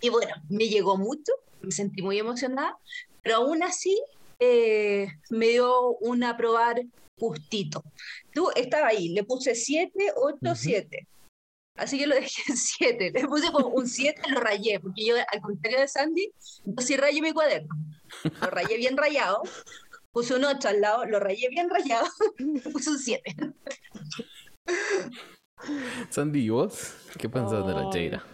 y bueno, me llegó mucho, me sentí muy emocionada, pero aún así eh, me dio un aprobar justito. Tú estaba ahí, le puse 7, 8, 7. Así que lo dejé en 7. Le puse un 7, lo rayé, porque yo, al contrario de Sandy, yo sí rayé mi cuaderno. Lo rayé bien rayado. Puse un 8 al lado, lo rayé bien rayado. [LAUGHS] puse un 7. Sandy, ¿y vos? ¿Qué pensás de la Jada?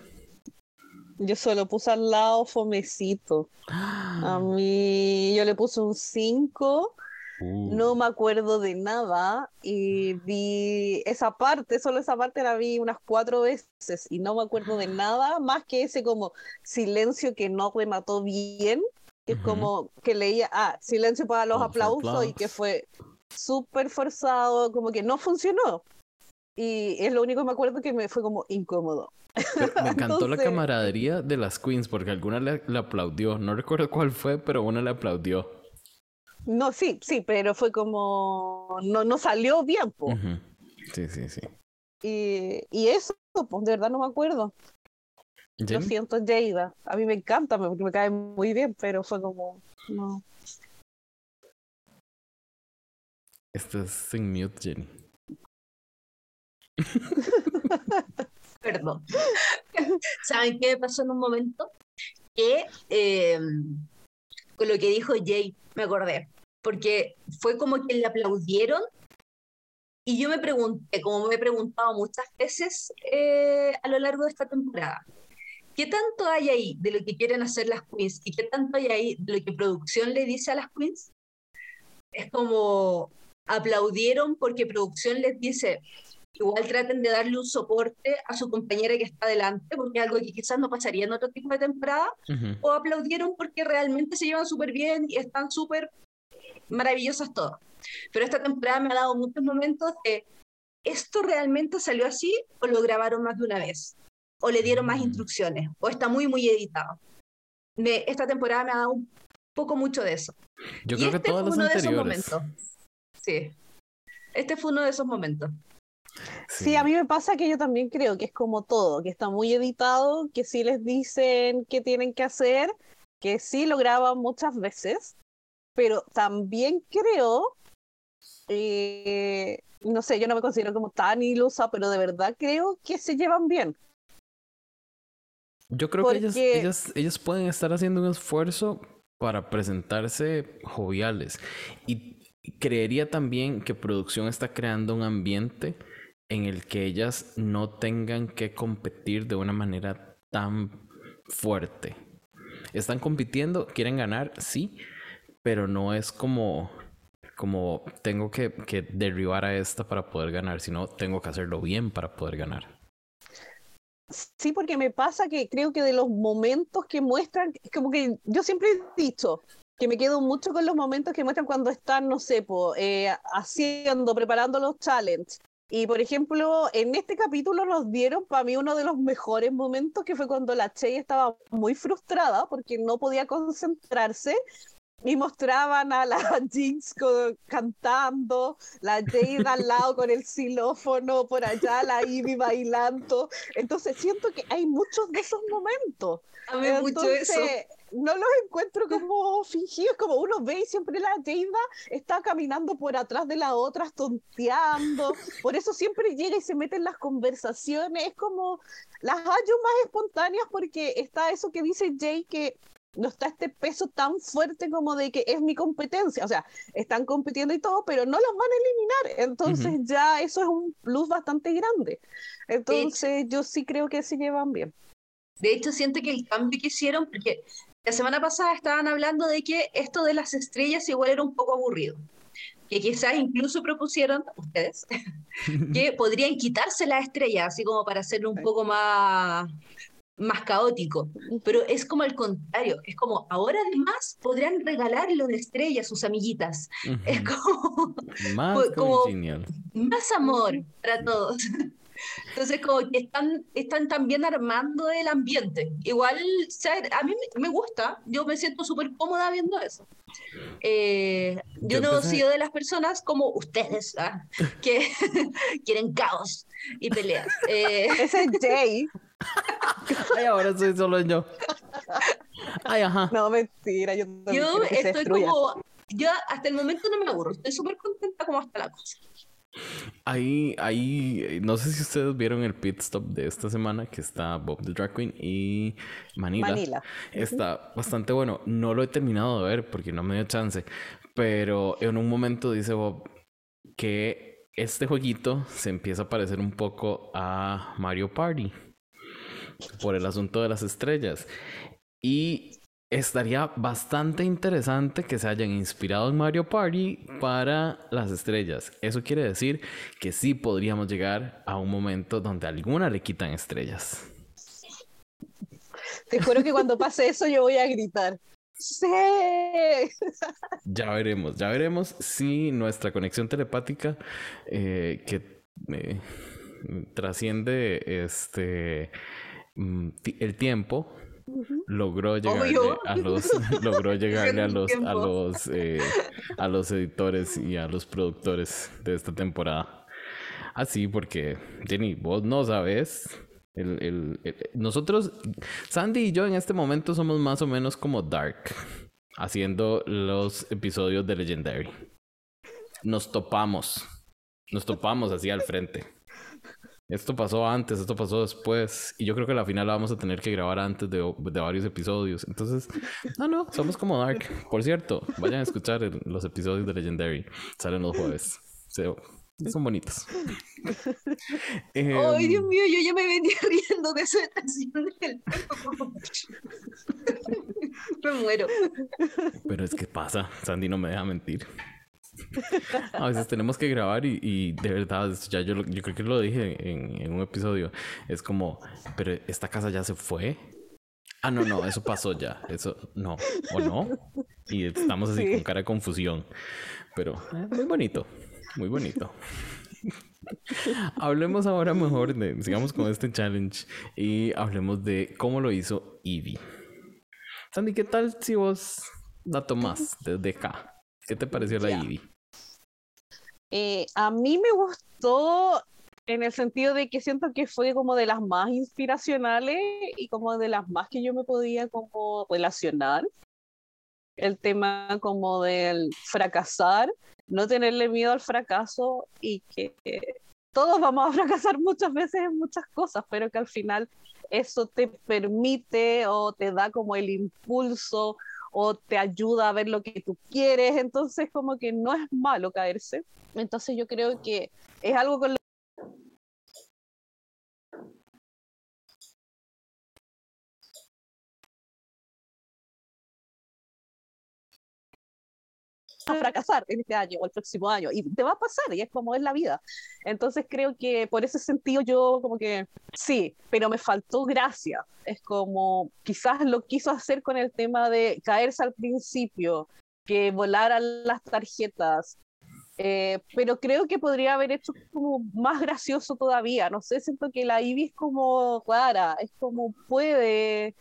Yo solo puse al lado fomecito. A mí yo le puse un 5. No uh. me acuerdo de nada y vi esa parte, solo esa parte la vi unas cuatro veces y no me acuerdo de nada más que ese como silencio que no remató bien, que es como que leía, ah, silencio para los aplausos y que fue súper forzado, como que no funcionó. Y es lo único que me acuerdo que me fue como incómodo. me [LAUGHS] encantó la camaradería de las queens porque alguna le, aplaudió. No recuerdo cuál fue, pero una le aplaudió. No, sí, sí, pero fue como. No, no salió bien, pues. Sí, sí, sí. Y, y eso, pues de verdad no me acuerdo. Lo siento, Jada. A mí me encanta porque me cae muy bien, pero fue como. No. Esto es sin mute, Jenny. [LAUGHS] Perdón. ¿Saben qué pasó en un momento? Que em, con lo que dijo Jay, me acordé. Porque fue como que le aplaudieron. Y yo me pregunté, como me he preguntado muchas veces eh, a lo largo de esta temporada, ¿qué tanto hay ahí de lo que quieren hacer las queens? ¿Y qué tanto hay ahí de lo que producción le dice a las queens? Es como aplaudieron porque producción les dice, igual traten de darle un soporte a su compañera que está adelante, porque es algo que quizás no pasaría en otro tipo de temporada, o aplaudieron porque realmente se llevan súper bien y están súper maravillosas todas. Pero esta temporada me ha dado muchos momentos de, ¿esto realmente salió así o lo grabaron más de una vez? ¿O le dieron más mm. instrucciones? ¿O está muy, muy editado? Me, esta temporada me ha dado un poco mucho de eso. Yo creo que este todos los anteriores. Sí. Este fue uno de esos momentos. Sí. a mí me pasa que yo también creo que es como todo, que está muy editado, que sí les dicen qué tienen que hacer, que sí lo graban muchas veces, pero también creo, eh, no sé, yo no me considero como tan ilusa, pero de verdad creo que se llevan bien. Yo creo que ellos, ellos, ellos pueden estar haciendo un esfuerzo para presentarse joviales. Y creería también que producción está creando un ambiente en el que ellas no tengan que competir de una manera tan fuerte. Están compitiendo, quieren ganar, sí, pero no es como, como tengo que, derribar a esta para poder ganar, sino tengo que hacerlo bien para poder ganar. Sí, porque me pasa que creo que de los momentos que muestran, como que yo siempre he dicho que me quedo mucho con los momentos que muestran cuando están, no sé, eh, haciendo, preparando los challenges, y por ejemplo, en este capítulo nos dieron para mí uno de los mejores momentos que fue cuando la Chey estaba muy frustrada porque no podía concentrarse y mostraban a la [LAUGHS] Jinx cantando, la Jade al lado con el xilófono, por allá la Ivy bailando. Entonces siento que hay muchos de esos momentos. A mí mucho eso no los encuentro como fingidos, como uno ve y siempre la Jada está caminando por atrás de la otra, tonteando. Por eso siempre llega y se mete en las conversaciones. Es como las hallo más espontáneas porque está eso que dice Jay que no está este peso tan fuerte como de que es mi competencia. O sea, están compitiendo y todo, pero no los van a eliminar. Entonces ya eso es un plus bastante grande. Entonces yo sí creo que se llevan bien. De hecho, siento que el cambio que hicieron, porque la semana pasada estaban hablando de que esto de las estrellas igual era un poco aburrido. Que quizás incluso propusieron, ustedes, [LAUGHS] que [LAUGHS] podrían quitarse las estrellas, así como para hacerlo un poco más, más caótico. Pero es como el contrario, es como ahora además podrían regalarle una estrella a sus amiguitas. Es como, más, [LAUGHS] como más amor para todos. Entonces, como que están, están también armando el ambiente. Igual, a mí me gusta, yo me siento súper cómoda viendo eso. Eh, yo, no he sido de las personas como ustedes, ¿ah? que [LAUGHS] quieren caos y peleas. Eh, [LAUGHS] Ese es Jay. Ay, ahora soy solo yo. Ay, ajá. No, mentira, yo, yo estoy como. Yo hasta el momento no me aburro, estoy súper contenta como hasta la cosa. Ahí, ahí, no sé si ustedes vieron el pit stop de esta semana que está Bob the Drag Queen y Manila. Manila. Está bastante bueno. No lo he terminado de ver porque no me dio chance, pero en un momento dice Bob que este jueguito se empieza a parecer un poco a Mario Party por el asunto de las estrellas. Y estaría bastante interesante que se hayan inspirado en Mario Party para las estrellas. Eso quiere decir que sí podríamos llegar a un momento donde a alguna le quitan estrellas. Te juro que cuando pase eso yo voy a gritar. Sí. Ya veremos, ya veremos si nuestra conexión telepática eh, que eh, trasciende este mm, el tiempo [LAUGHS] logró llegarle a los logró llegarle a los a los eh, a los editores y a los productores de esta temporada así porque Jenny vos no sabes el, nosotros, Sandy y yo en este momento somos más o menos como Dark, haciendo los episodios de Legendary. Nos topamos, nos topamos así al frente. Esto pasó antes, esto pasó después. Y yo creo que la final la vamos a tener que grabar antes de, varios episodios. Entonces, no, [LAUGHS] no, somos como Dark. Por cierto, vayan a escuchar los episodios de Legendary. Salen los jueves. Son bonitos. [LAUGHS] Ay, Dios em, mío, yo ya me venía [LAUGHS] riendo de esa estación del Me muero. Pero es que pasa, Sandy no me deja mentir. [LAUGHS] A veces tenemos que grabar y, de verdad, ya yo, yo creo que lo dije en, en, un episodio, es como, pero esta casa ya se fue. Ah, no, no, eso pasó ya, eso no, o no. Y estamos así con cara de confusión, pero eh, muy bonito. Muy bonito. hablemos ahora mejor de, sigamos con este challenge y hablemos de cómo lo hizo Ivy. Sandy, ¿qué tal si vos la tomás desde acá? ¿Qué te pareció la Ivy? Eh, a mí me gustó en el sentido de que siento que fue como de las más inspiracionales y como de las más que yo me podía como relacionar. El tema como del fracasar no tenerle miedo al fracaso y que todos vamos a [LAUGHS] fracasar muchas veces en muchas cosas, pero que al final eso te permite o te da como el impulso o te ayuda a ver lo que tú quieres, entonces como que no es malo caerse. Entonces yo creo que es algo con a fracasar en este año o el próximo año y te va a pasar y es como es la vida. Entonces creo que por ese sentido yo como que sí, pero me faltó gracia. Es como quizás lo quiso hacer con el tema de caerse al principio, que volaran las tarjetas. Eh, pero creo que podría haber hecho como más gracioso todavía. No sé, siento que la Ivy es como clara, es como puede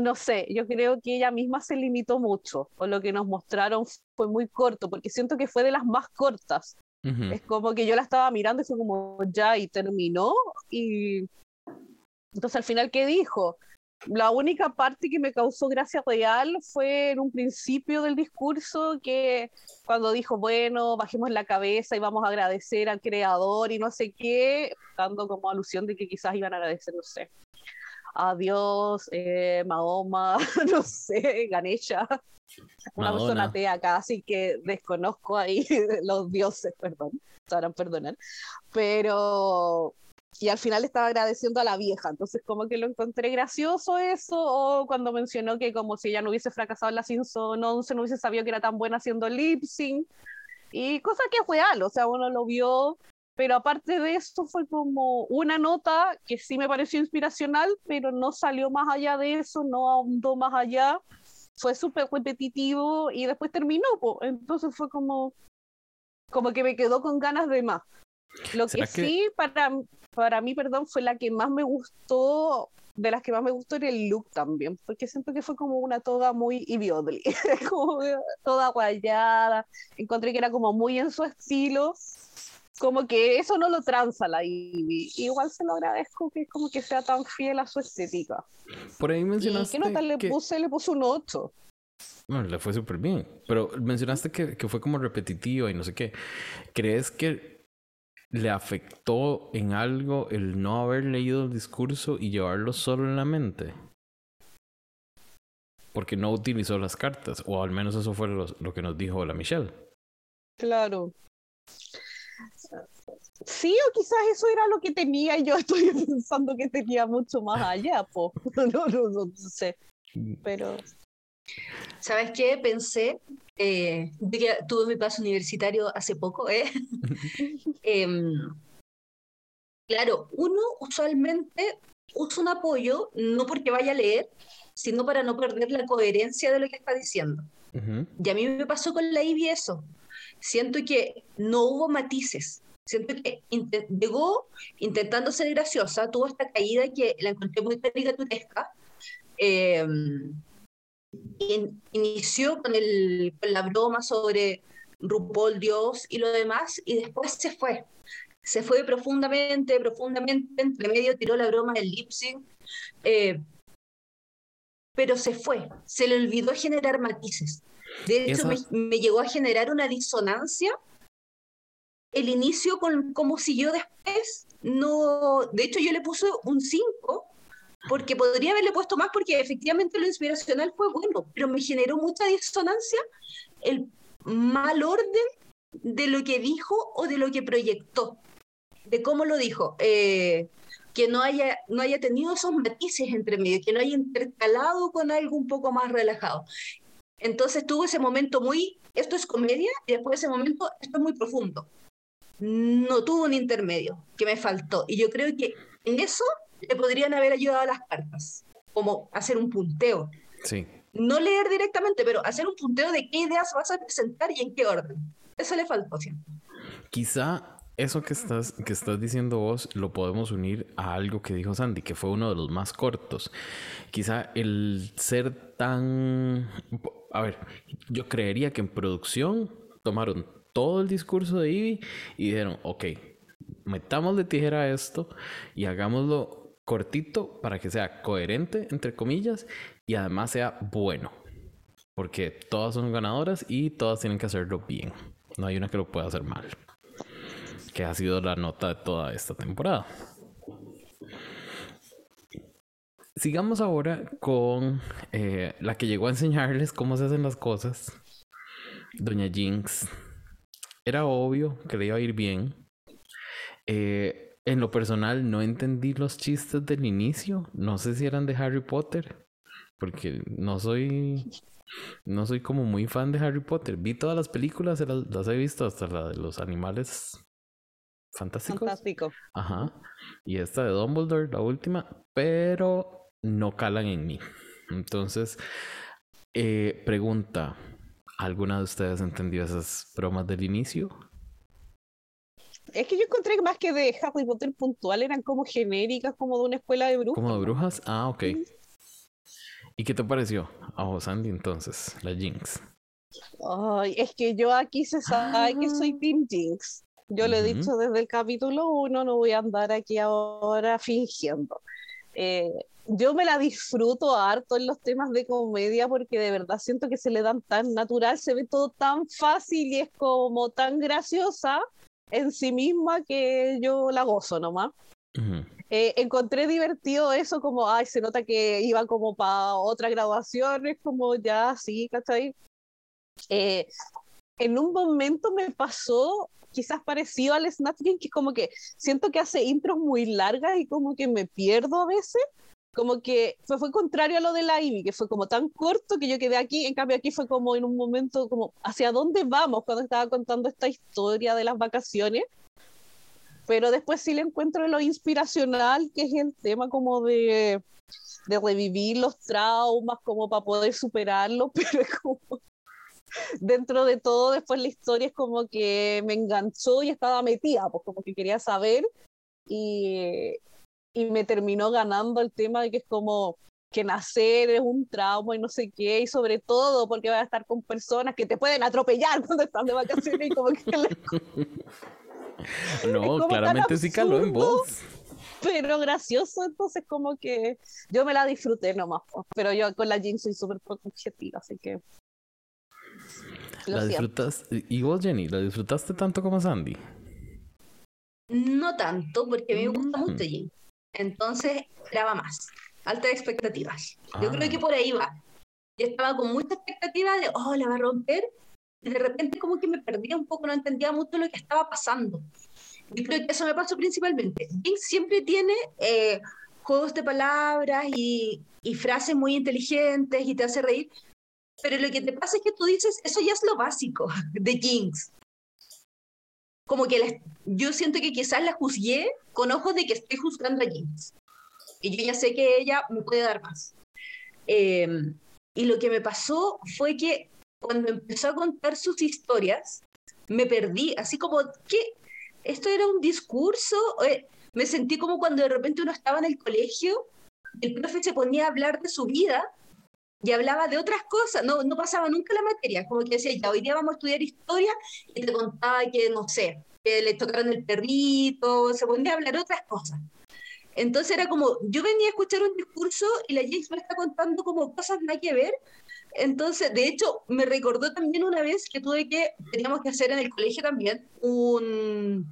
no sé, yo creo que ella misma se limitó mucho, o lo que nos mostraron fue muy corto, porque siento que fue de las más cortas. Es como que yo la estaba mirando y fue como ya y terminó y entonces al final qué dijo? La única parte que me causó gracia real fue en un principio del discurso que cuando dijo, bueno, bajemos la cabeza y vamos a agradecer al creador y no sé qué, dando como alusión de que quizás iban a agradecer, no sé, Adiós, eh, Mahoma, [LAUGHS] no sé, Ganesha, una persona atea acá, así que desconozco ahí [LAUGHS] los dioses, perdón, sabrán perdonar, pero y al final estaba agradeciendo a la vieja, entonces como que lo encontré gracioso eso, o cuando mencionó que como si ella no hubiese fracasado en la Simpson 11, no hubiese sabido que era tan buena haciendo lip sync, y cosa que es real, o sea, uno lo vio pero aparte de eso fue como una nota que sí me pareció inspiracional, pero no salió más allá de eso, no ahondó más allá, fue súper repetitivo y después terminó, entonces fue como, como que me quedó con ganas de más. Lo que, sí, para, para mí, perdón, fue la que más me gustó, de las que más me gustó era el look también, porque siento que fue como una toda muy ibiodli, [LAUGHS] como toda guayada, encontré que era como muy en su estilo, como que eso no lo tranza la Ivy. Igual se lo agradezco que como que sea tan fiel a su estética. Por ahí mencionaste. ¿Qué nota le puse? Le puse un 8. Bueno, le fue súper bien. Pero mencionaste que, que fue como repetitiva y no sé qué. ¿Crees que le afectó en algo el no haber leído el discurso y llevarlo solo en la mente? Porque no utilizó las cartas, o al menos eso fue lo, lo que nos dijo la Michelle. Claro. Sí, o quizás eso era lo que tenía y yo [LAUGHS] estoy pensando que tenía mucho más allá, po. [LAUGHS] No, no, no, sé. Pero. ¿Sabes qué? Pensé, eh, que tuve mi paso universitario hace poco, ¿eh? [LAUGHS] Em, claro, uno usualmente usa un apoyo no porque vaya a leer, sino para no perder la coherencia de lo que está diciendo. Y a mí me pasó con la Ivy eso. Siento que no hubo matices. Siento que llegó intentando ser graciosa, tuvo esta caída que la encontré muy caricaturesca. Eh, inició con, el, con la broma sobre RuPaul, Dios y lo demás, y después se fue. Se fue profundamente, profundamente, entre medio tiró la broma del lip sync, eh, pero se fue, se le olvidó generar matices. De hecho, me, llegó a generar una disonancia el inicio con cómo siguió después. No, de hecho, yo le puse un 5 porque podría haberle puesto más porque efectivamente lo inspiracional fue bueno, pero me generó mucha disonancia el mal orden de lo que dijo o de lo que proyectó, de cómo lo dijo. Eh, que no haya, no haya tenido esos matices entre medio, que no haya intercalado con algo un poco más relajado. Entonces tuvo ese momento muy, esto es comedia, y después de ese momento, esto es muy profundo. No tuvo un intermedio, que me faltó. Y yo creo que en eso le podrían haber ayudado a las cartas, como hacer un punteo. Sí. No leer directamente, pero hacer un punteo de qué ideas vas a presentar y en qué orden. Eso le faltó siempre. Quizá eso que estás, que estás diciendo vos lo podemos unir a algo que dijo Sandy, que fue uno de los más cortos. Quizá el ser tan... A ver, yo creería que en producción tomaron todo el discurso de Ivy y dijeron, ok, metámosle tijera a esto y hagámoslo cortito para que sea coherente, entre comillas, y además sea bueno. Porque todas son ganadoras y todas tienen que hacerlo bien. No hay una que lo pueda hacer mal. Que ha sido la nota de toda esta temporada. Sigamos ahora con eh, la que llegó a enseñarles cómo se hacen las cosas. Doña Jinx. Era obvio que le iba a ir bien. Eh, en lo personal no entendí los chistes del inicio. No sé si eran de Harry Potter. Porque no soy. No soy como muy fan de Harry Potter. Vi todas las películas, las, he visto, hasta la de los animales fantásticos. Fantástico. Ajá. Y esta de Dumbledore, la última. Pero no calan en mí. Entonces, eh, pregunta. ¿Alguna de ustedes entendió esas bromas del inicio? Es que yo encontré que más que de Harry Potter puntual eran como genéricas, como de una escuela de brujas. ¿Como de brujas? Ah, ok. ¿Y qué te pareció a oh, Sandy entonces, la Jinx? Ay, es que yo aquí se sabe que soy ah. Team Jinx. Yo le he dicho desde el capítulo uno, no voy a andar aquí ahora fingiendo. Eh, yo me la disfruto harto en los temas de comedia porque de verdad siento que se le dan tan natural, se ve todo tan fácil y es como tan graciosa en sí misma que yo la gozo nomás. Eh, encontré divertido eso, como, ay, se nota que iba como para otra graduación, es como ya, sí, ¿cachai? Eh, en un momento me pasó quizás parecido al Snatch Game, que como que siento que hace intros muy largas y como que me pierdo a veces como que fue, fue contrario a lo de la Ivy, que fue como tan corto que yo quedé aquí, en cambio aquí fue como en un momento como, ¿hacia dónde vamos? Cuando estaba contando esta historia de las vacaciones, pero después sí le encuentro lo inspiracional, que es el tema como de, de revivir los traumas, como para poder superarlo, [LAUGHS] pero como dentro de todo, después la historia es como que me enganchó y estaba metida, pues como que quería saber y, y me terminó ganando el tema de que es como que nacer es un trauma y no sé qué, y sobre todo porque vas a estar con personas que te pueden atropellar [LAUGHS] cuando estás de vacaciones y como que [LAUGHS] No, claramente sí caló en voz. Pero gracioso, entonces como que yo me la disfruté nomás, pero yo con la jeans soy súper objetiva, así que... ¿La disfrutas? ¿Y vos, Jenny, la disfrutaste tanto como Sandy? No tanto, porque me gusta mucho Jenny. Entonces esperaba más, altas expectativas. Yo creo que ah. por ahí va. Yo estaba con mucha expectativa de, oh, la va a romper. Y de repente como que me perdía un poco, no entendía mucho lo que estaba pasando. Yo creo que eso me pasó principalmente. Jinx siempre tiene eh, juegos de palabras y, y frases muy inteligentes y te hace reír. Pero lo que te pasa es que tú dices, eso ya es lo básico de Jinx como que yo siento que quizás la juzgué con ojos de que estoy juzgando a Jinx. y yo ya sé que ella me puede dar más. Em, y lo que me pasó fue que cuando empezó a contar sus historias, me perdí, así como, ¿qué? ¿Esto era un discurso? Eh, me sentí como cuando de repente uno estaba en el colegio, el profe se ponía a hablar de su vida y hablaba de otras cosas, no, no pasaba nunca la materia, como que decía, ya, hoy día vamos a estudiar historia y te contaba que, no sé, que le tocaron el perrito, se ponía a hablar otras cosas. Entonces era como, yo venía a escuchar un discurso y la James me está contando como cosas nada que ver. Entonces, de hecho, me recordó también una vez que tuve que, teníamos que hacer en el colegio también, un,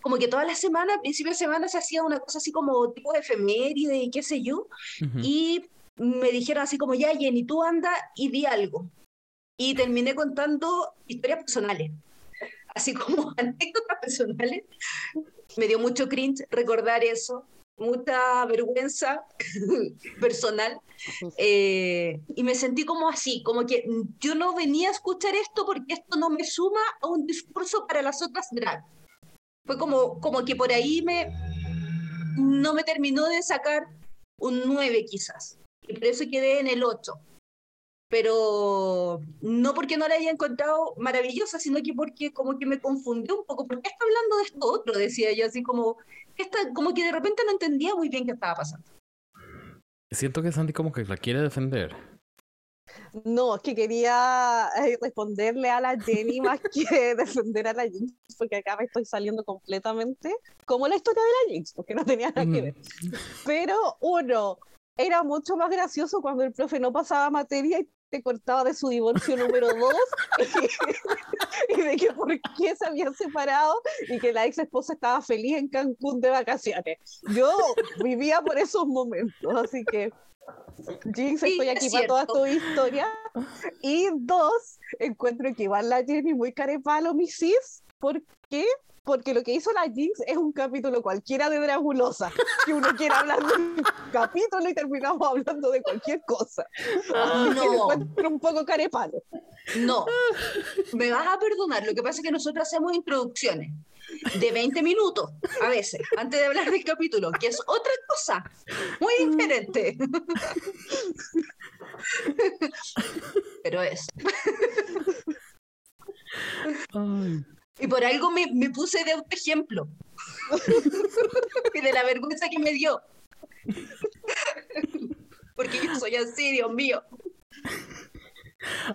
como que toda la semana, a principio de semana, se hacía una cosa así como tipo de efeméride y qué sé yo. Y me dijeron así como, ya, Jenny, tú anda y di algo. Y terminé contando historias personales, así como [LAUGHS] anécdotas personales. Me dio mucho cringe recordar eso, mucha vergüenza [LAUGHS] personal. Eh, y me sentí como así, como que yo no venía a escuchar esto porque esto no me suma a un discurso para las otras drag. Fue como, como que por ahí me, no me terminó de sacar un 9 quizás y por eso quedé en el 8. Pero no porque no la haya encontrado maravillosa, sino que porque como que me confundió un poco. ¿Por qué está hablando de esto otro? Decía yo, así como, esta, como que de repente no entendía muy bien qué estaba pasando. Siento que Sandy como que la quiere defender. No, es que quería eh, responderle a la Jenny [LAUGHS] más que defender a la Jinx, porque acá me estoy saliendo completamente como la historia de la Jinx, porque no tenía nada que ver. Pero uno, era mucho más gracioso cuando el profe no pasaba materia y te cortaba de su divorcio número dos [LAUGHS] y, de que por qué se habían separado y que la ex esposa estaba feliz en Cancún de vacaciones. Yo vivía por esos momentos, así que Jinx, estoy aquí para toda tu historia. Y dos, encuentro que igual la Jenny muy carepalo, mi cis, porque porque lo que hizo la Jinx es un capítulo cualquiera de Dragulosa, que uno quiere hablar de un [LAUGHS] capítulo y terminamos hablando de cualquier cosa. Ah, no. un poco carepalo. No, me vas a perdonar, lo que pasa es que nosotros hacemos introducciones de 20 minutos a veces, antes de hablar del capítulo, que es otra cosa, muy diferente. Pero es. Ay. Y por algo me, me puse de ejemplo. [LAUGHS] y de la vergüenza que me dio. Porque yo soy así, Dios mío.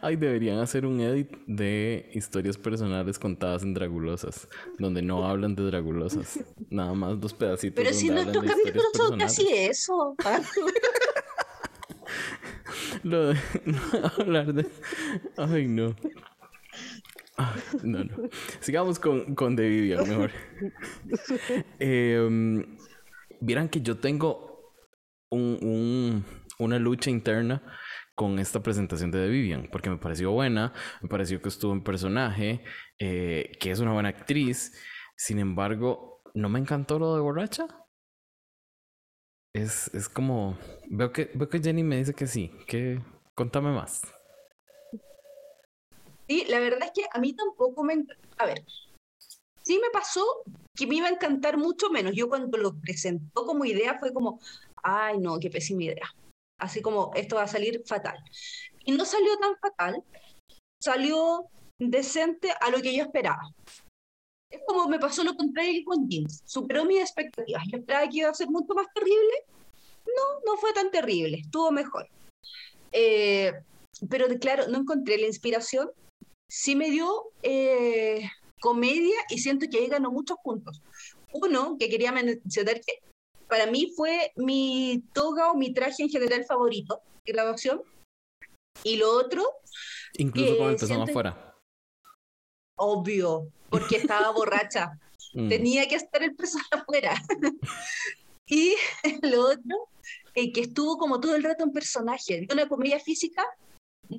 Ay, deberían hacer un edit de historias personales contadas en Dragulosas, donde no hablan de Dragulosas. Nada más dos pedacitos. Pero si nuestros capítulos son casi eso. [LAUGHS] Lo de hablar de. Ay, no. [LAUGHS] no, no. Sigamos con, con The Vivian, mejor. eh, Vieran que yo tengo un, un, una lucha interna con esta presentación de The Vivian, porque me pareció buena, me pareció que estuvo en personaje, eh, que es una buena actriz. Sin embargo, no me encantó lo de borracha. Es, es como. Veo que, veo que Jenny me dice que sí. Que. Contame más. Sí, la verdad es que a mí tampoco me... A ver, sí me pasó que me iba a encantar mucho menos. Yo cuando lo presentó como idea fue como, ay no, qué pésima idea. Así como, esto va a salir fatal. Y no salió tan fatal, salió decente a lo que yo esperaba. Es como me pasó lo contrario con Jeans. Superó mis expectativas. Yo esperaba que iba a ser mucho más terrible. No, no fue tan terrible. Estuvo mejor. Eh, pero claro, no encontré la inspiración sí me dio eh, comedia y siento que ahí ganó muchos puntos. Uno, que quería mencionar que para mí fue mi toga o mi traje en general favorito de graduación. Y lo otro... Incluso cuando empezamos afuera. Obvio, porque estaba [LAUGHS] borracha. Mm. Tenía que estar el personaje [LAUGHS] afuera. y [LAUGHS] lo otro, eh, que estuvo como todo el rato en personaje. Una comedia física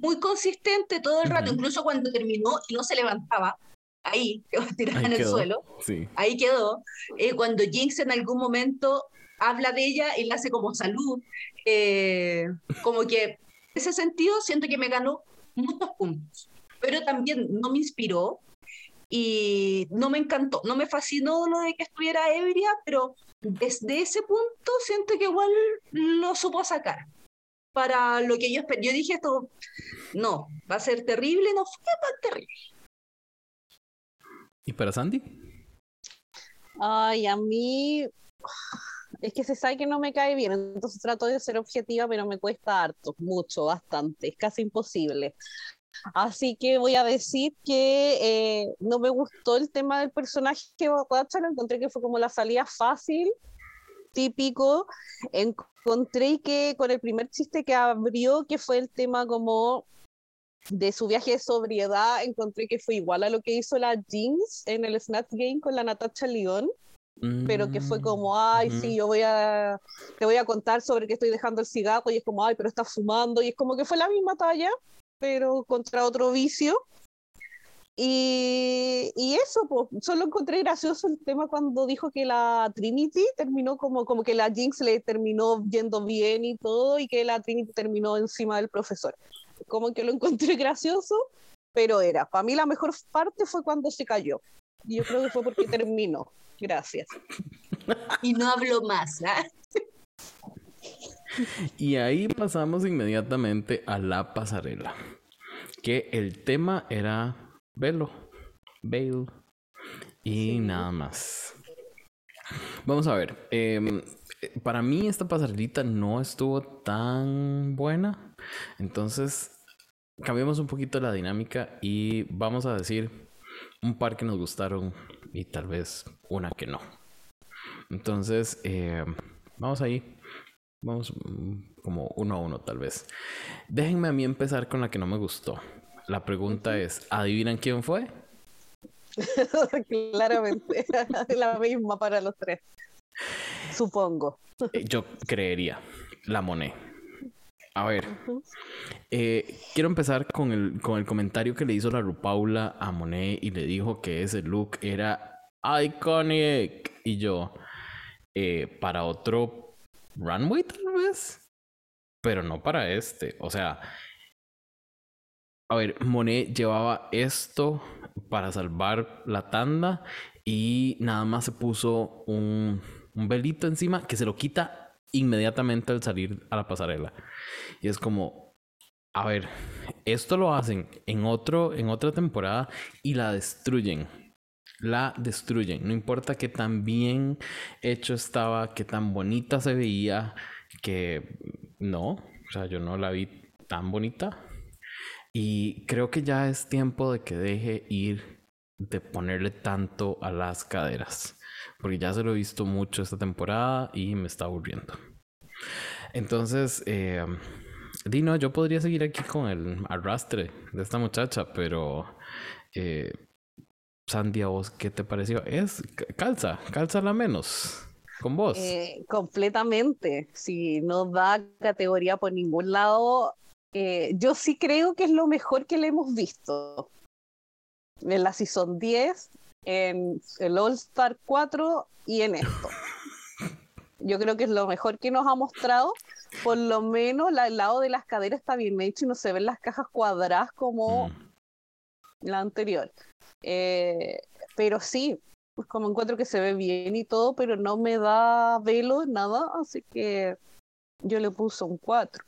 muy consistente todo el rato, incluso cuando terminó y no se levantaba, ahí [LAUGHS] quedó tirada en el suelo, ahí quedó. Eh, cuando Jinx en algún momento habla de ella y le hace como salud, eh, como que en ese sentido siento que me ganó muchos puntos, pero también no me inspiró y no me encantó, no me fascinó lo de que estuviera ebria, pero desde ese punto siento que igual lo supo sacar para lo que yo esperé. Yo dije esto, no, va a ser terrible, no fue tan terrible. ¿Y para Sandy? Ay, a mí es que se sabe que no me cae bien, entonces trato de ser objetiva, pero me cuesta harto, mucho, bastante, es casi imposible. Así que voy a decir que eh, no me gustó el tema del personaje que lo encontré que fue como la salida fácil, típico. Encontré que con el primer chiste que abrió, que fue el tema como de su viaje de sobriedad, encontré que fue igual a lo que hizo la Jinx en el Snatch Game con la Natasha León pero que fue como, ay, sí, yo voy a, te voy a contar sobre que estoy dejando el cigarro, y es como, ay, pero estás fumando, y es como que fue la misma talla, pero contra otro vicio. Y, y eso, pues, solo encontré gracioso el tema cuando dijo que la Trinity terminó como, como que la Jinx le terminó yendo bien y todo, y que la Trinity terminó encima del profesor. Como que lo encontré [LAUGHS] gracioso, pero era. Para mí la mejor parte fue cuando se cayó. Y yo creo que fue porque terminó. Gracias. Y no hablo más. ¿ah? Y ahí pasamos inmediatamente a la pasarela. Que el tema era velo, veil y nada más. Vamos a ver. Em, para mí esta pasarelita no estuvo tan buena. Entonces cambiamos un poquito la dinámica y vamos a decir un par que nos gustaron y tal vez una que no. Entonces, eh, vamos ahí. Vamos mm, como uno a uno tal vez. Déjenme a mí empezar con la que no me gustó. La pregunta es, ¿adivinan quién fue? [LAUGHS] Claramente, [LAUGHS] la misma para los tres. Supongo. Eh, yo creería, la Monet. A ver, eh, quiero empezar con el, con el comentario que le hizo la Rupaula a Monet y le dijo que ese look era iconic. Y yo, eh, para otro runway tal vez, pero no para este. O sea, a ver, Monet llevaba esto para salvar la tanda y nada más se puso un, un velito encima que se lo quita inmediatamente al salir a la pasarela. Y es como, a ver, esto lo hacen en, otro, en otra temporada y la destruyen. La destruyen. No importa qué tan bien hecho estaba, qué tan bonita se veía, que no, o sea, yo no la vi tan bonita. Y creo que ya es tiempo de que deje ir de ponerle tanto a las caderas porque ya se lo he visto mucho esta temporada y me está aburriendo. Entonces, eh, Dino, yo podría seguir aquí con el arrastre de esta muchacha, pero eh, Sandy, ¿a vos qué te pareció? Es calza, calza la menos con vos. Eh, completamente. Si no da categoría por ningún lado, eh, yo sí creo que es lo mejor que le hemos visto. En la Season 10 en el All Star 4 y en esto. [LAUGHS] Yo creo que es lo mejor que nos ha mostrado. Por lo menos el lado de las caderas está bien hecho y no se ven las cajas cuadradas como mm. la anterior. Eh, pero sí, pues como encuentro que se ve bien y todo, pero no me da velo, nada, así que yo le puse un 4.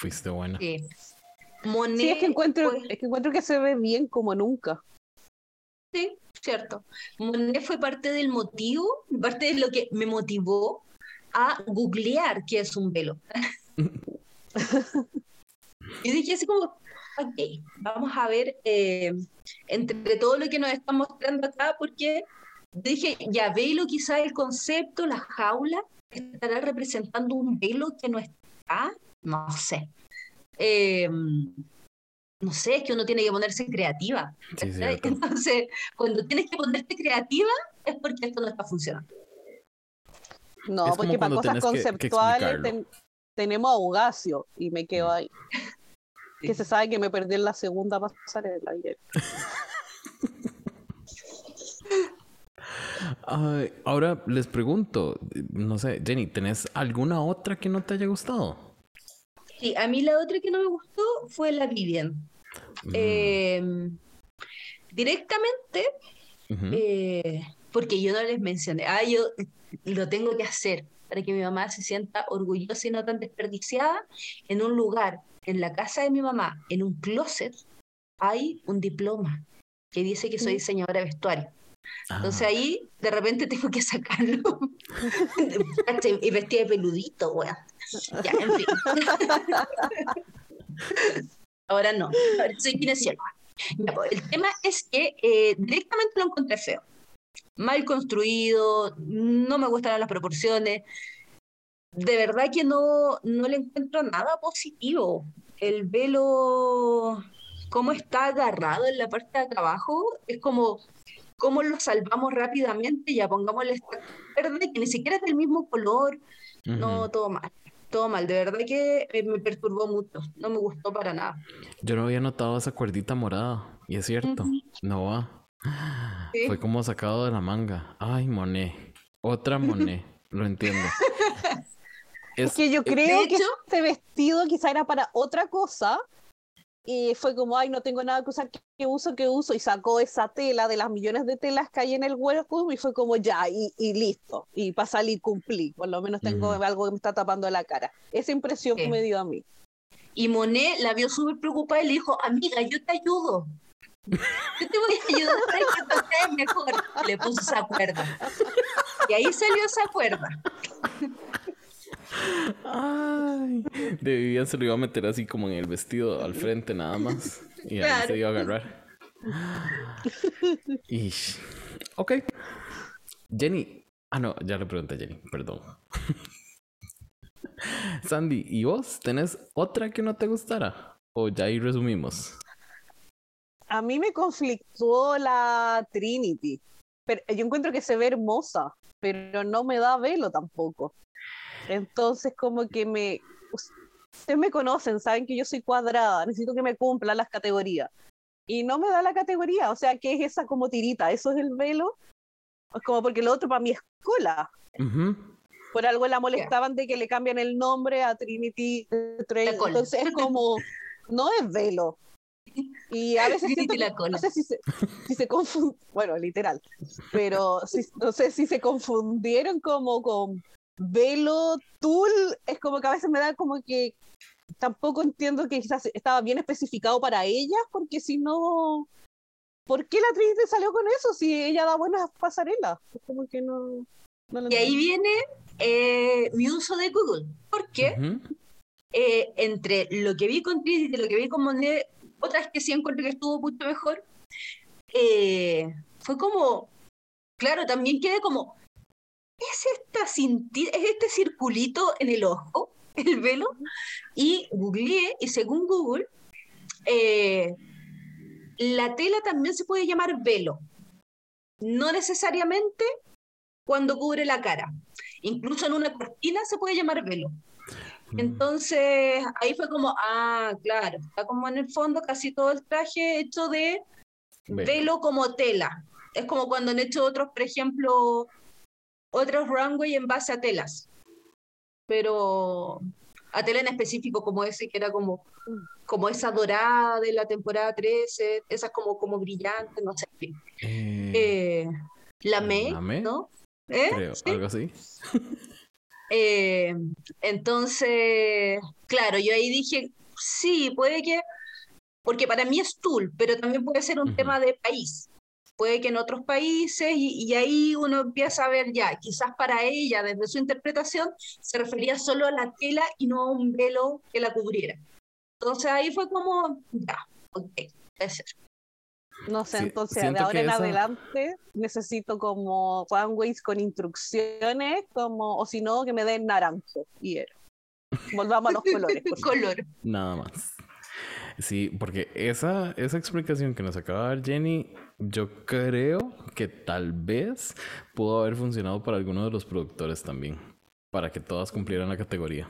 Fuiste buena. Sí. es que, encuentro, es que encuentro que se ve bien como nunca. Sí, cierto. Monet fue parte del motivo, parte de lo que me motivó a googlear qué es un velo. [LAUGHS] y dije así como, ok, vamos a ver eh, entre todo lo que nos están mostrando acá, porque dije, ya velo quizá el concepto, la jaula, estará representando un velo que no está, no sé. Eh, no sé, es que uno tiene que ponerse creativa. Entonces, cuando tienes que ponerte creativa es porque esto no está funcionando. No, porque para cosas conceptuales tenemos a Ugacio y me quedo ahí. Que se sabe que me perdí en la segunda pasarela [LAUGHS] ayer. ahora les pregunto, no sé, Jenny, ¿tenés alguna otra que no te haya gustado? Sí, a mí la otra que no me gustó fue la Vivian. Mm. Em, directamente, eh, porque yo no les mencioné, ah, yo lo tengo que hacer para que mi mamá se sienta orgullosa y no tan desperdiciada, en un lugar, en la casa de mi mamá, en un closet, hay un diploma que dice que soy mm. diseñadora de vestuario. Entonces ah. ahí de repente [LAUGHS] tengo que sacarlo y vestida de peludito, weón. Ya, en fin. Ahora no, soy kinesióloga. Pues, el tema es que eh, directamente lo encontré feo. Mal construido, no me gustaron las proporciones. De verdad que no, no le encuentro nada positivo. El velo, cómo está agarrado en la parte de abajo, es como cómo lo salvamos rápidamente, ya pongámosle esta verde que ni siquiera es del mismo color. No, todo mal todo mal. De verdad que eh, me perturbó mucho. No me gustó para nada. Yo no había notado esa cuerdita morada. Y es cierto. No va. Fue como sacado de la manga. Ay, Monet. Otra Monet. [LAUGHS] Lo entiendo. es, que yo creo que este vestido quizá era para otra cosa y fue como, ay, no tengo nada que usar, ¿qué uso, qué uso? Y sacó esa tela de las millones de telas que hay en el cuerpo y fue como, ya, y, listo. Y para salir cumplí, por lo menos tengo algo que me está tapando la cara. Esa impresión me dio a mí. Y Monet la vio súper preocupada y le dijo, amiga, yo te ayudo. [LAUGHS] Yo te voy a ayudar a que mejor. Le puso esa cuerda. Y ahí salió esa cuerda. Ay, de Vivian se lo iba a meter así como en el vestido al frente nada más. Y ahí se iba a agarrar. Y... Ok. Jenny. Ah, no, ya le pregunté a Jenny, perdón. [LAUGHS] Sandy, ¿y vos tenés otra que no te gustara? ¿O ya ahí resumimos? A mí me conflictó la Trinity. Pero yo encuentro que se ve hermosa, pero no me da velo tampoco. Entonces, como que me. Ustedes me conocen, saben que yo soy cuadrada, necesito que me cumplan las categorías. Y no me da la categoría, o sea, ¿qué es esa como tirita? ¿Eso es el velo? Es como porque lo otro para mí es cola. Por algo la molestaban de que le cambian el nombre a Trinity Entonces es como, no es velo. Y a veces no sé si se, si se bueno, literal, pero no sé si se confundieron como con velo, tul, es como que a veces me da como que tampoco entiendo que quizás estaba bien especificado para ellas, porque si no, ¿por qué la Trinity salió con eso si ella da buenas pasarelas? Es como que no... y ahí viene eh, mi uso de Google, porque eh, entre lo que vi con Trinity y lo que vi con Monet, otras que sí encontré que estuvo mucho mejor, eh, fue como, claro, también quedé como, es, esta es este circulito en el ojo, [LAUGHS] el velo, y googleé, y según Google, eh, la tela también se puede llamar velo, no necesariamente cuando cubre la cara, incluso en una cortina se puede llamar velo. Mm. Entonces ahí fue como, ah, claro, está como en el fondo casi todo el traje hecho de velo como tela. Es como cuando han hecho otros, por ejemplo, otros runway en base a telas, pero a tela en específico como ese que era como, como esa dorada de la temporada 13, esas como, como brillantes, no sé. Eh, eh, la me, ¿no? ¿Eh? Creo, algo así. [LAUGHS] entonces, claro, yo ahí dije, sí, puede que, porque para mí es Tool, pero también puede ser un tema de país puede que en otros países, y, ahí uno empieza a ver ya, quizás para ella, desde su interpretación, se refería solo a la tela y no a un velo que la cubriera. Entonces ahí fue como, ya, ok, puede ser. No sé, entonces de ahora en adelante necesito como Juan Ways con instrucciones, como, o si no, que me den naranjo y era. Volvamos a los [LAUGHS] colores. Color. Nada más. Sí, porque esa, esa explicación que nos acaba de dar Jenny, yo creo que tal vez pudo haber funcionado para alguno de los productores también, para que todas cumplieran la categoría.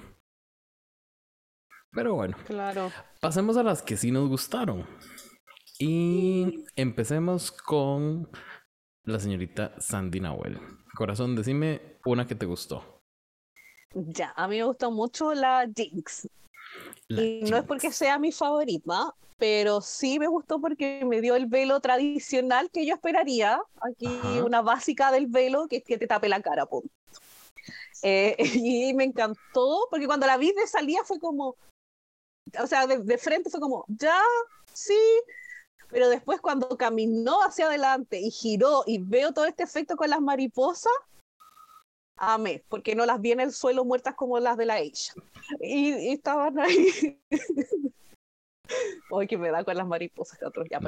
Pero bueno, claro. pasemos a las que sí nos gustaron. Y empecemos con la señorita Sandy Nahuel. Corazón, decime una que te gustó. Ya, a mí me gusta mucho la Jinx. y no es porque sea mi favorita, pero sí me gustó porque me dio el velo tradicional que yo esperaría. Aquí una básica del velo que es que te tape la cara, punto. Eh, [LAUGHS] y me encantó porque cuando la vi de salida fue como, o sea, de, frente fue como, ya, sí, pero después cuando caminó hacia adelante y giró y veo todo este efecto con las mariposas, amé, porque no las vi en el suelo muertas como las de la Asia. Y, y estaban ahí [LAUGHS] Hoy que me da con las mariposas Ya,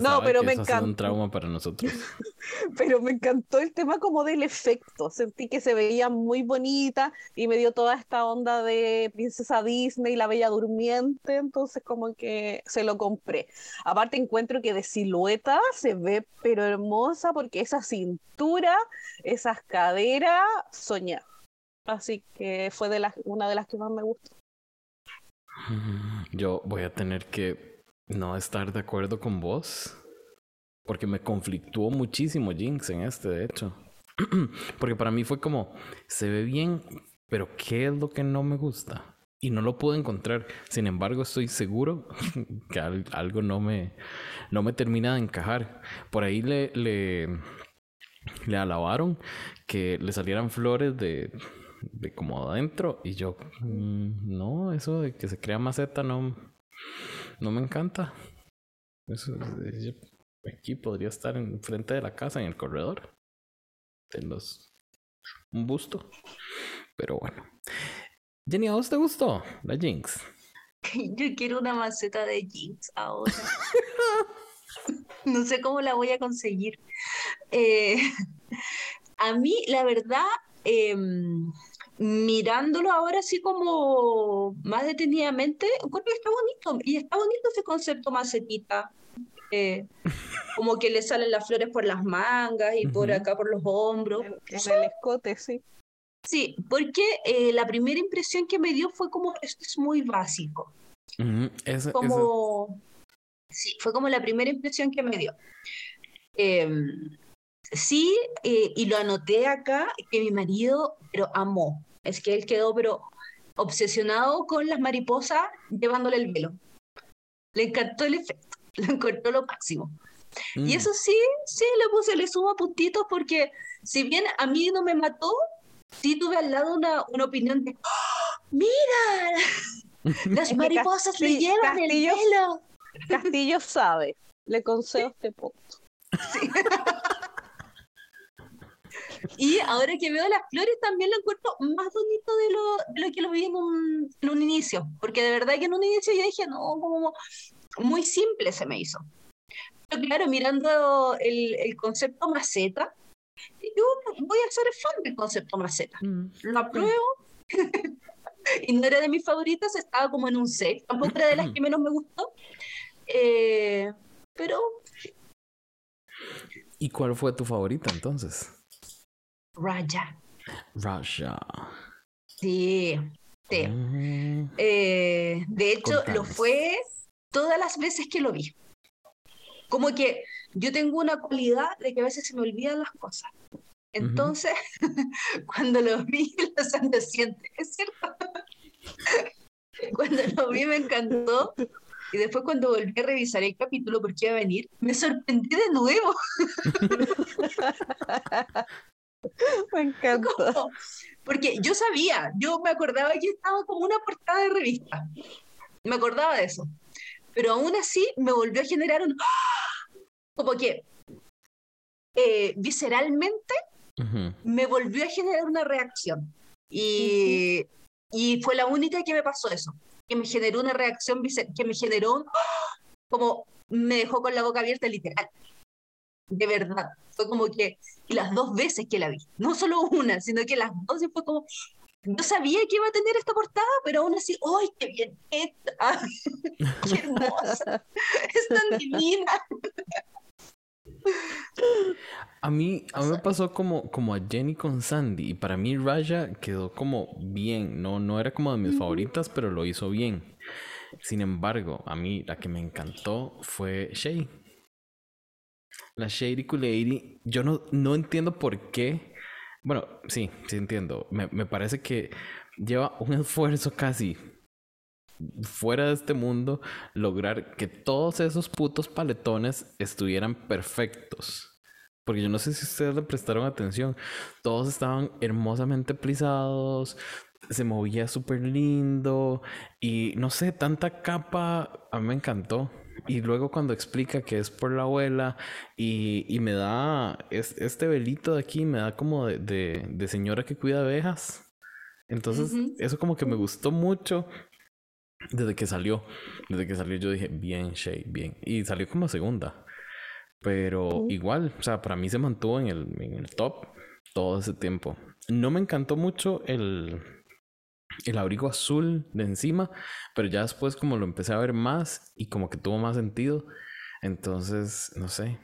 no, pero me encantó. un trauma para nosotros. [LAUGHS] pero me encantó el tema como del efecto. Sentí que se veía muy bonita y me dio toda esta onda de princesa Disney, la bella durmiente. Entonces, como que se lo compré. Aparte, encuentro que de silueta se ve pero hermosa porque esa cintura, esas caderas, soñé. Así que fue de las, una de las que más me gustó. Yo voy a tener que no estar de acuerdo con vos. Porque me conflictuó muchísimo Jinx en este, de hecho. [CLEARS THROAT] porque para mí fue como, se ve bien, pero ¿qué es lo que no me gusta? Y no lo puedo encontrar. Sin embargo, estoy seguro [LAUGHS] que algo no me, no me termina de encajar. Por ahí le, le, le alabaron que le salieran flores de, de como adentro y yo mm, no eso de que se crea maceta no no me encanta eso, aquí podría estar en frente de la casa en el corredor de los un busto pero bueno. Jenny a vos te gustó la Jinx [LAUGHS] yo quiero una maceta de Jinx ahora. [LAUGHS] No sé cómo la voy a conseguir. Eh, [LAUGHS] a mí la verdad eh, mirándolo ahora así como más detenidamente, encuentro que está bonito. Y está bonito ese concepto macetita. Eh, como que le salen las flores por las mangas y por acá por los hombros. En, el escote, sí. Sí, porque eh, la primera impresión que me dio fue como, esto es muy básico. como... Sí, fue como la primera impresión que me dio. Em, Sí, eh, y lo anoté acá, que mi marido, pero amó. Es que él quedó, pero obsesionado con las mariposas llevándole el velo. Le encantó el efecto, [LAUGHS] le encantó lo máximo. Y mm. eso sí, sí, le puse, le sumo puntitos porque si bien a mí no me mató, sí tuve al lado una, una opinión de, ¡Oh, mira, [LAUGHS] las mariposas le llevan el velo. Castillo sabe, le concedo este punto. Sí. [LAUGHS] Y ahora que veo las flores también lo encuentro más bonito de lo, lo que lo vi en un, en un, inicio, porque de verdad que en un inicio yo dije, no, como muy simple se me hizo. Pero claro, mirando el, el concepto maceta, yo voy a ser fan del concepto maceta. Mm. Lo apruebo. [LAUGHS] y no era de mis favoritas, estaba como en un 6. Tampoco era de las que menos me gustó. Eh, pero. ¿Y cuál fue tu favorita entonces? Raja. Raja. Sí, sí. Mm. Eh, de hecho, lo fue todas las veces que lo vi. Como que yo tengo una cualidad de que a veces se me olvidan las cosas. Entonces, [LAUGHS] cuando lo vi, [LAUGHS] lo siente, es cierto. [LAUGHS] cuando lo vi me encantó. Y después cuando volví a revisar el capítulo porque iba a venir, me sorprendí de nuevo. [LAUGHS] Me encanta. Porque yo sabía, yo me acordaba que estaba como una portada de revista. Me acordaba de eso. Pero aún así me volvió a generar un... ¡ah! Como que eh, visceralmente me volvió a generar una reacción. Y, y fue la única que me pasó eso. Que me generó una reacción, que me generó un... ¡ah! Como me dejó con la boca abierta literal de verdad. Fue como que las dos veces que la vi, no solo una, sino que las dos y fue como, no sabía que iba a tener esta portada, pero aún así, ¡ay, qué bien esta! [LAUGHS] ¡Qué hermosa! [LAUGHS] ¡Es tan divina! A mí, a mí me pasó como, como a Jenny con Sandy. Y para mí Raya quedó como bien. No, no era como de mis favoritas, pero lo hizo bien. Sin embargo, a mí la que me encantó fue Shay. La Shady Lady, yo no, no entiendo por qué Bueno, sí, sí entiendo. Me, me parece que lleva un esfuerzo casi fuera de este mundo lograr que todos esos putos paletones estuvieran perfectos. Porque yo no sé si ustedes le prestaron atención. Todos estaban hermosamente plisados. Se movía súper lindo. Y no sé, tanta capa. A mí me encantó. Y luego cuando explica que es por la abuela. Y, y me da. este velito de aquí me da como de, de, señora que cuida abejas. Entonces, eso como que me gustó mucho. Desde que salió, desde que salió yo dije, bien, Shay, bien. Y salió como segunda. Pero igual, o sea, para mí se mantuvo en el, en el top todo ese tiempo. No me encantó mucho el, el abrigo azul de encima, pero ya después como lo empecé a ver más y como que tuvo más sentido. Entonces, no sé.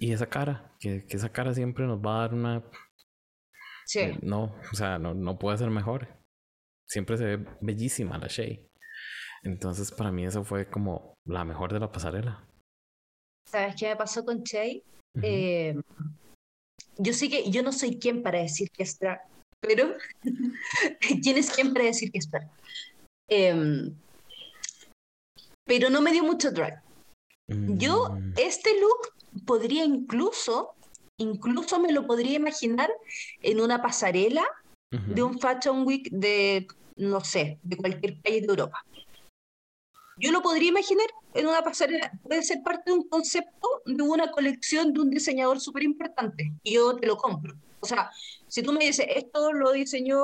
Y esa cara, que, que esa cara siempre nos va a dar una... Sí. Eh, no, o sea, no, no puede ser mejor. Siempre se ve bellísima la Shay. Entonces, para mí eso fue como la mejor de la pasarela. ¿Sabes qué me pasó con Che? Eh, yo sé que yo no soy quien para decir que es drag, pero [LAUGHS] ¿quién es quien para decir que es drag? Em, pero no me dio mucho drag. Yo, mm. este look podría incluso, incluso me lo podría imaginar en una pasarela de un Fashion Week de, no sé, de cualquier país de Europa yo lo podría imaginar en una pasarela, puede ser parte de un concepto de una colección de un diseñador súper importante, y yo te lo compro. O sea, si tú me dices, esto lo diseñó,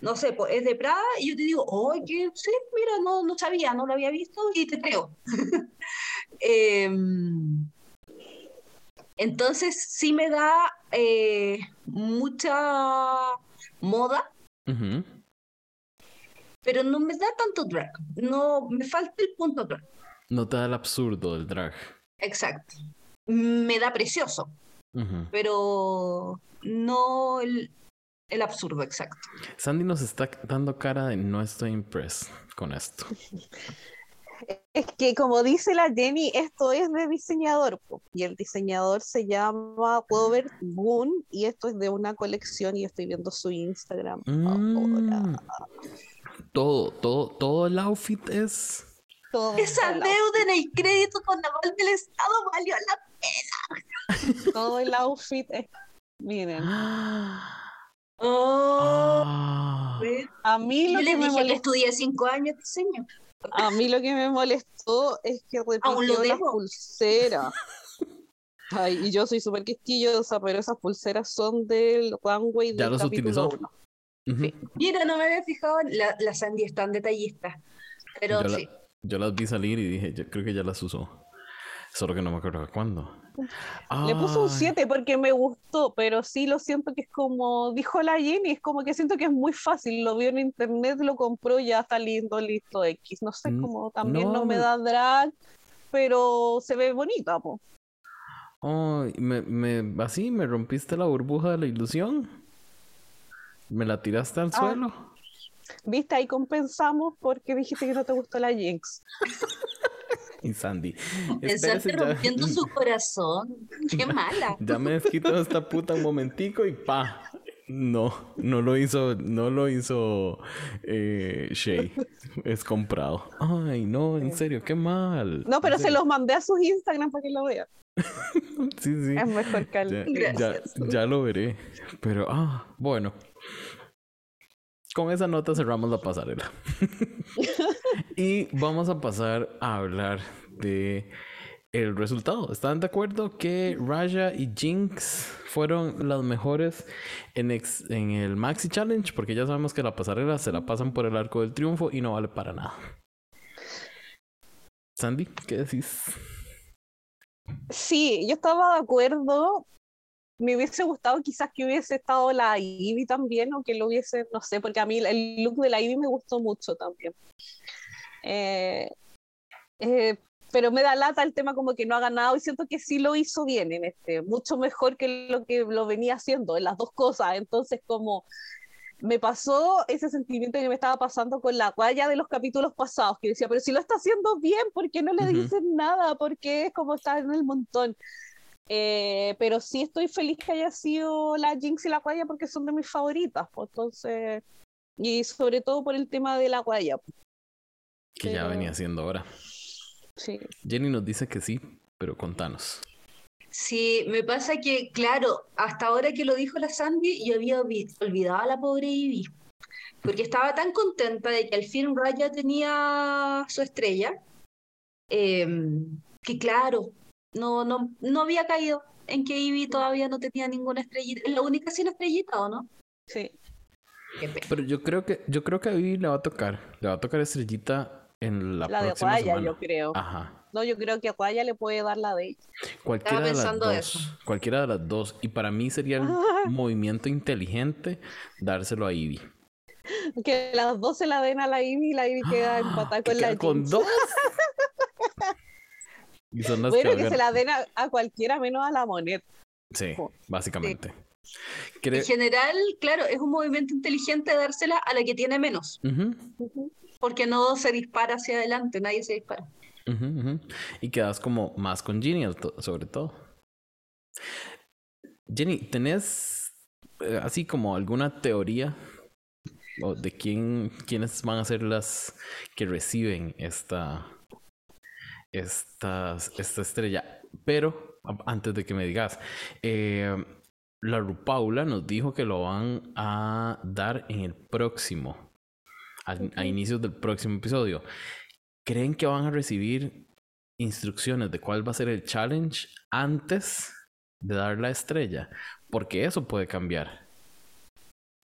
no sé, pues es de Prada, y yo te digo, oye, sí, mira, no, no sabía, no lo había visto, y te creo. [LAUGHS] Em, entonces, sí me da eh, mucha moda pero no me da tanto drag. No, me falta el punto drag. No te da el absurdo del drag. Exacto. Me da precioso, pero no el, el absurdo exacto. Sandy nos está dando cara de no estoy impressed con esto. [LAUGHS] Es que como dice la Jenny, esto es de diseñador y el diseñador se llama Robert Boone y esto es de una colección y estoy viendo su Instagram mm todo, todo, todo el outfit es. Esa deuda en el crédito con aval del Estado valió la pena. todo el outfit es. Miren. Oh, ah. A mí lo que me molestó, que estudié cinco años diseño. A mí lo que me molestó es que [LAUGHS] repitió las pulseras. [LAUGHS] Ay, y yo soy súper quisquillosa, pero esas pulseras son del runway del ya los utilizó. Mira, no me había fijado, la, la Sandy es tan detallista. Pero yo sí. yo las vi salir y dije, yo creo que ya las usó. Solo que no me acuerdo cuándo. Le puso un 7 porque me gustó, pero sí lo siento que es como, dijo la Jenny, es como que siento que es muy fácil. Lo vio en internet, lo compró, ya está lindo, listo, X. No sé, como también no, me da drag, pero se ve bonita, po. Oh, me, me, así me rompiste la burbuja de la ilusión. ¿Me la tiraste al ah. suelo? Viste, ahí compensamos porque dijiste que no te gustó la Jinx. [LAUGHS] y [LAUGHS] Sandy. Estás rompiendo su corazón. Qué mala. ya me desquito esta puta un momentico y pa. No, no lo hizo, no lo hizo eh, Shay. Es comprado. Ay, no, en serio, qué mal. No, pero se los mandé a sus Instagram para que lo vean. [LAUGHS] sí, sí. Es mejor que ya, ya, lo veré. Pero, ah, bueno. Con esa nota cerramos la pasarela. [LAUGHS] y vamos a pasar a hablar de el resultado. ¿Están de acuerdo que Raja y Jinx fueron las mejores en, en el Maxi Challenge? Porque ya sabemos que la pasarela se la pasan por el arco del triunfo y no vale para nada. Sandy, ¿qué decís? Sí, yo estaba de acuerdo me hubiese gustado quizás que hubiese estado la Ivy también, o que lo hubiese, no sé, porque a mí el look de la Ivy me gustó mucho también. Eh, eh, pero me da lata el tema como que no ha ganado y siento que sí lo hizo bien en este, mucho mejor que lo que lo venía haciendo en las dos cosas. Entonces, como me pasó ese sentimiento que me estaba pasando con la guaya de los capítulos pasados, que decía, pero si lo está haciendo bien, ¿por qué no le dicen nada? Porque es como estar en el montón. Eh, pero sí estoy feliz que haya sido la Jinx y la Guaya porque son de mis favoritas. Pues, entonces, y sobre todo por el tema de la Guaya. Pues. Que ya venía siendo ahora. Sí. Jenny nos dice que sí, pero contanos. Sí, me pasa que, claro, hasta ahora que lo dijo la Sandy, yo había olvidado a la pobre Ivy. Porque estaba tan contenta de que al fin Raya tenía su estrella, em, que claro, no, no, no había caído en que Ivy todavía no tenía ninguna estrellita. Es la única sin estrellita, ¿o no? Sí. Pero yo creo que, yo creo que a Ivy le va a tocar. Le va a tocar estrellita en la, la próxima de semana. yo creo. Ajá. No, yo creo que a Guaya le puede dar la de ella. Cualquiera de las dos. eso. Cualquiera de las dos. Y para mí sería el [LAUGHS] movimiento inteligente dárselo a Ivy. Que las dos se la den a la Ivy y la Ivy queda [GASPS] empatada con la con dos. [LAUGHS] y son las Bueno, que, que se la den a, a cualquiera menos a la moneda. Sí, básicamente. En general, claro, es un movimiento inteligente dársela a la que tiene menos, porque no se dispara hacia adelante, nadie se dispara. Y quedas como más congenial, to- sobre todo. Jenny, ¿tenés eh, así como alguna teoría o de quién, quiénes van a ser las que reciben esta, esta, esta estrella? Pero a- antes de que me digas, eh, la Rupaula nos dijo que lo van a dar en el próximo, al- a inicios del próximo episodio. ¿Creen que van a recibir instrucciones de cuál va a ser el challenge antes de dar la estrella? Porque eso puede cambiar.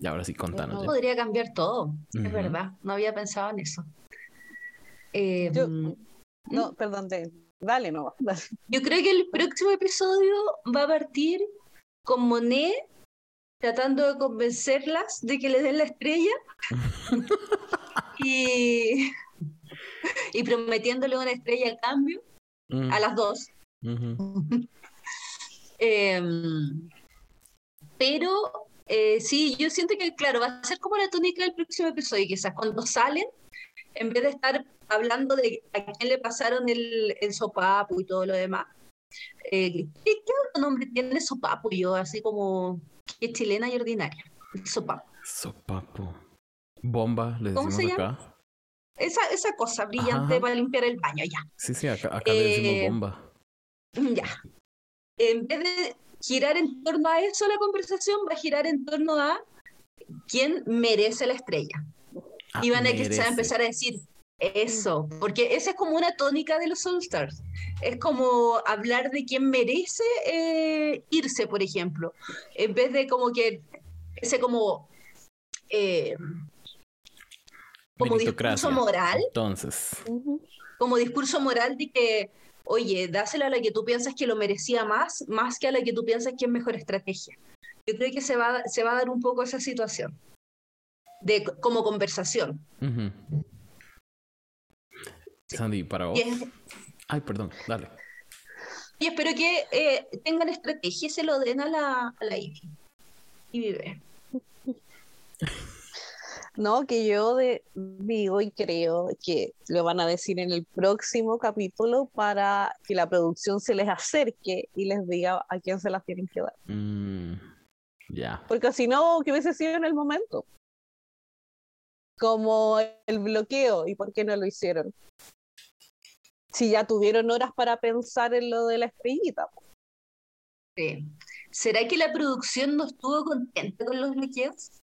Y ahora sí, contanos. Jenny. Podría cambiar todo, Ujú. es verdad, no había pensado en eso. Eh, Yo- mm, No, perdón, te- dale, no. [LAUGHS] dale. Yo creo que el próximo episodio va a partir con Monet tratando de convencerlas de que le den la estrella [LAUGHS] y, y prometiéndole una estrella a cambio Mm, a las dos. [LAUGHS] Em, pero eh, sí, yo siento que, claro, va a ser como la tónica del próximo episodio, quizás cuando salen, en vez de estar hablando de a quién le pasaron el, el sopapo y todo lo demás. eh, ¿qué, qué otro nombre tiene sopapo? Yo, así como que chilena y ordinaria. Sopapo. Sopapo. Bomba, le ¿Cómo decimos se acá. Esa, esa cosa brillante Ajá. para limpiar el baño, ya. Sí, sí, acá, acá le decimos Eh, bomba. Ya. En vez de girar en torno a eso la conversación, va a girar en torno a quién merece la estrella. Ah, Y van a, que- se va merece. a empezar a decir eso, porque esa es como una tónica de los All Stars. Es como hablar de quién merece eh, irse, por ejemplo, en vez de como que ese como eh, como discurso moral, Entonces, como discurso moral de que, oye, dásela a la que tú piensas que lo merecía más, más que a la que tú piensas que es mejor estrategia. Yo creo que se va, se va a dar un poco esa situación, de, como conversación. Sandy, para vos. Es- Ay, perdón, dale. y espero que eh, tengan estrategia y se lo den a la, a la Ivy. Y vive. [LAUGHS] No, que yo de- digo y creo que lo van a decir en el próximo capítulo para que la producción se les acerque y les diga a quién se las tienen que dar. Mm, ya. Porque si no, que hubiese sido en el momento. Como el bloqueo, ¿y por qué no lo hicieron? Si ya tuvieron horas para pensar en lo de la estrellita. Sí. ¿Será que la producción no estuvo contenta con los bloqueos?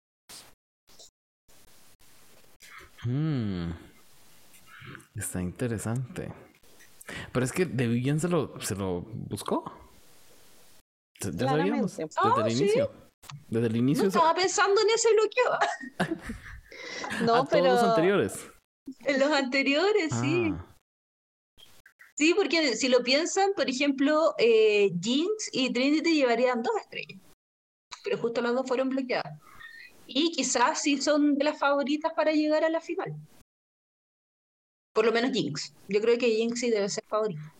Mm. Está interesante. Pero es que de Vivian se lo, se lo buscó. Ya sabíamos. Desde el sí. inicio. Desde el inicio. No se- estaba pensando en ese bloqueo. [LAUGHS] [LAUGHS] No, pero todos los anteriores. En los anteriores, sí. Ah, Sí, porque si lo piensan, por ejemplo, eh, Jinx y Trinity llevarían dos estrellas, pero justo las dos fueron bloqueadas. Y quizás sí son de las favoritas para llegar a la final. Por lo menos Jinx. Yo creo que Jinx sí debe ser favorita.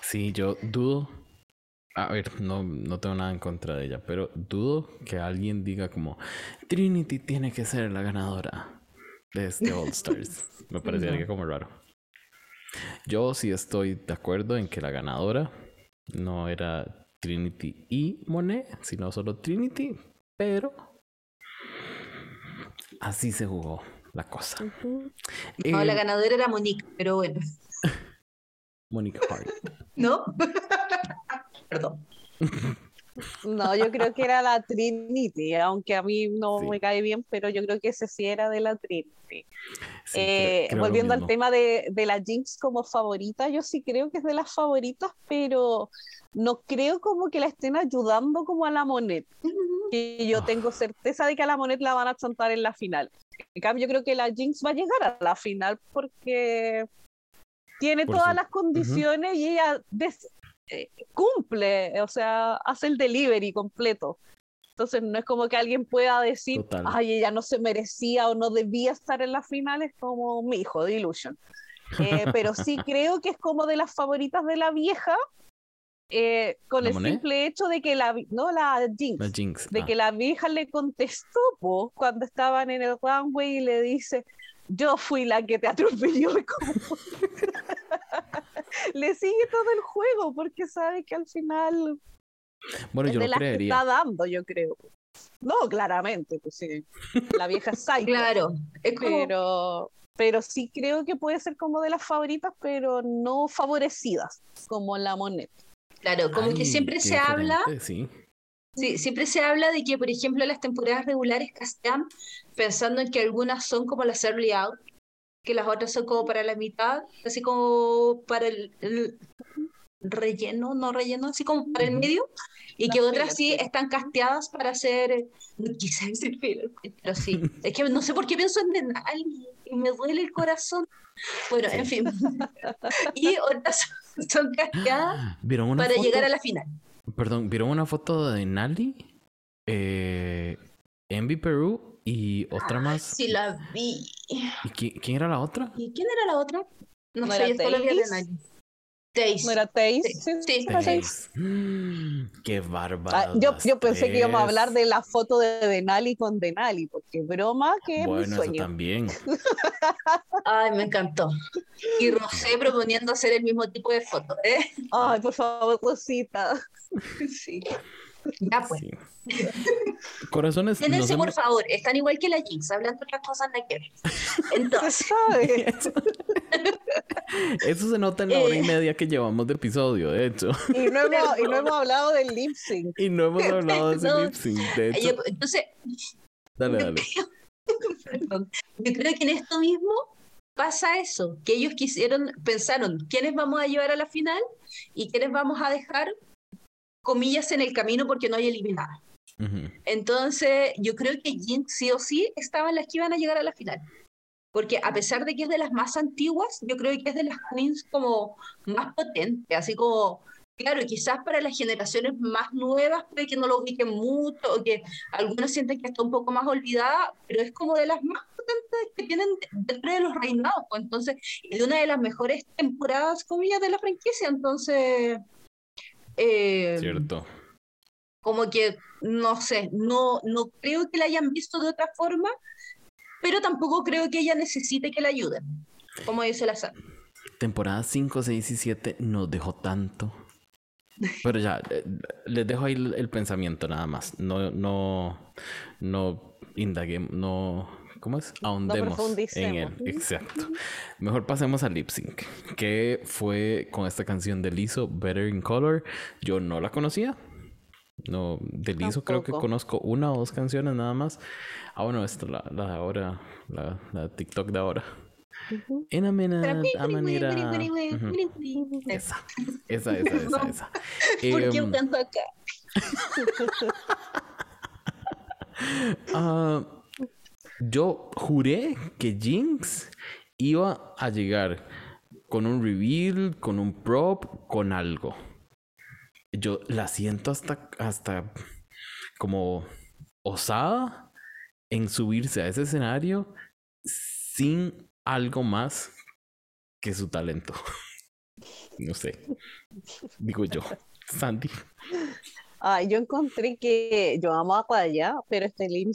Sí, yo dudo. A ver, no, no tengo nada en contra de ella, pero dudo que alguien diga como Trinity tiene que ser la ganadora de este [LAUGHS] All Stars. Me parecería No. como raro. Yo sí estoy de acuerdo en que la ganadora no era Trinity y Monet, sino solo Trinity, pero así se jugó la cosa. No, la eh, ganadora era Monique, pero bueno. [LAUGHS] Monique Hart. ¿No? [LAUGHS] Perdón. No, yo creo que era la Trinity, aunque a mí no me cae bien, pero yo creo que ese sí era de la Trinity. Eh, volviendo al tema de, de, la Jinx como favorita, yo sí creo que es de las favoritas, pero no creo como que la estén ayudando como a la Monet. Y yo ah. tengo certeza de que a la Monet la van a chantar en la final. En cambio, yo creo que la Jinx va a llegar a la final porque tiene todas las condiciones y ella eh, cumple, o sea, hace el delivery completo. Entonces no es como que alguien pueda decir, ay, ella no se merecía o no debía estar en las finales como mi hijo de Illusion. Eh, pero sí [LAUGHS] creo que es como de las favoritas de la vieja, eh, con el simple hecho de que la, no la Jinx, de ah. que la vieja le contestó cuando estaban en el runway y le dice, yo fui la que te atropelló. [LAUGHS] le sigue todo el juego porque sabe que al final bueno, yo de lo que está dando, yo creo. No, claramente, pues sí. La vieja es Claro, pero, pero sí creo que puede ser como de las favoritas, pero no favorecidas, como la moneda. Claro, como que siempre se habla. Sí. Sí, siempre se habla de que, por ejemplo, las temporadas regulares castean pensando en que algunas son como las early out, que las otras son como para la mitad, así como para el, relleno, no relleno, así como para el medio, y que otras sí están casteadas para hacer, no quise decir pero sí, [LAUGHS] es que no sé por qué pienso en Denali y me duele el corazón. Bueno, en fin. [LAUGHS] y otras [LAUGHS] son casteadas para llegar a la final. Perdón, ¿vieron una foto de Nali? Eh, Envy Perú y otra más. Sí, la vi. ¿Y quién, era la otra? ¿Y quién era la otra? No, sé, yo solo vi de Nali. ¿No era Taze? Sí, sí. [GASPS] Qué bárbaro. Ah, yo, yo pensé que íbamos a hablar de la foto de Denali con Denali, porque broma que bueno, es mi sueño. Eso también. [LAUGHS] Ay, me encantó. Y Rosé proponiendo hacer el mismo tipo de foto, ¿eh? Ay, por favor, Rosita. [LAUGHS] Sí. Ya pues. Corazones. Quédense, por favor, están igual que la Jinx, hablando de otras cosas de que Entonces. [LAUGHS] Eso se nota en la hora y eh. media que llevamos de episodio, de hecho. Y no hemos, y no hemos [LAUGHS] hablado del lip sync. Y no hemos hablado de ese lip sync, de hecho. Entonces. Dale, dale. [LAUGHS] Perdón. Yo creo que en esto mismo pasa eso, que ellos quisieron, pensaron, ¿quiénes vamos a llevar a la final y quiénes vamos a dejar comillas en el camino porque no hay eliminada. Entonces, yo creo que Jinx sí o sí estaban las que iban a llegar a la final. Porque a pesar de que es de las más antiguas, yo creo que es de las queens como más potentes, así como, claro, quizás para las generaciones más nuevas puede que no lo ubiquen mucho, o que algunos sienten que está un poco más olvidada, pero es como de las más potentes que tienen dentro de los reinados, pues, entonces, y de una de las mejores temporadas, comillas, de la franquicia, entonces eh, Cierto. Como que, no sé, no, no creo que la hayan visto de otra forma, pero tampoco creo que ella necesite que la ayuden, como dice la Sam. Temporada 5, 6 y 7 nos dejó tanto. Pero ya, eh, les dejo ahí el, pensamiento nada más. No, no, no indaguemos, no ¿Cómo es? Ahondemos en él. [LAUGHS] Exacto. Mejor pasemos al lip sync, que fue con esta canción de Lizzo, Better in Color. Yo no la conocía. No, de Lizzo creo que conozco una o dos canciones nada más. Ah, bueno, esta la, la de ahora, la, la TikTok de ahora. En manera. Esa, esa, esa, esa. esa. [LAUGHS] ¿Por qué um, canto acá? [LAUGHS] Ah yo juré que Jinx iba a llegar con un reveal, con un prop, con algo. Yo la siento hasta, hasta como osada en subirse a ese escenario sin algo más que su talento. [LAUGHS] no sé. Digo yo. Sandy. Ah, yo encontré que yo amo a Quadaya, pero este lip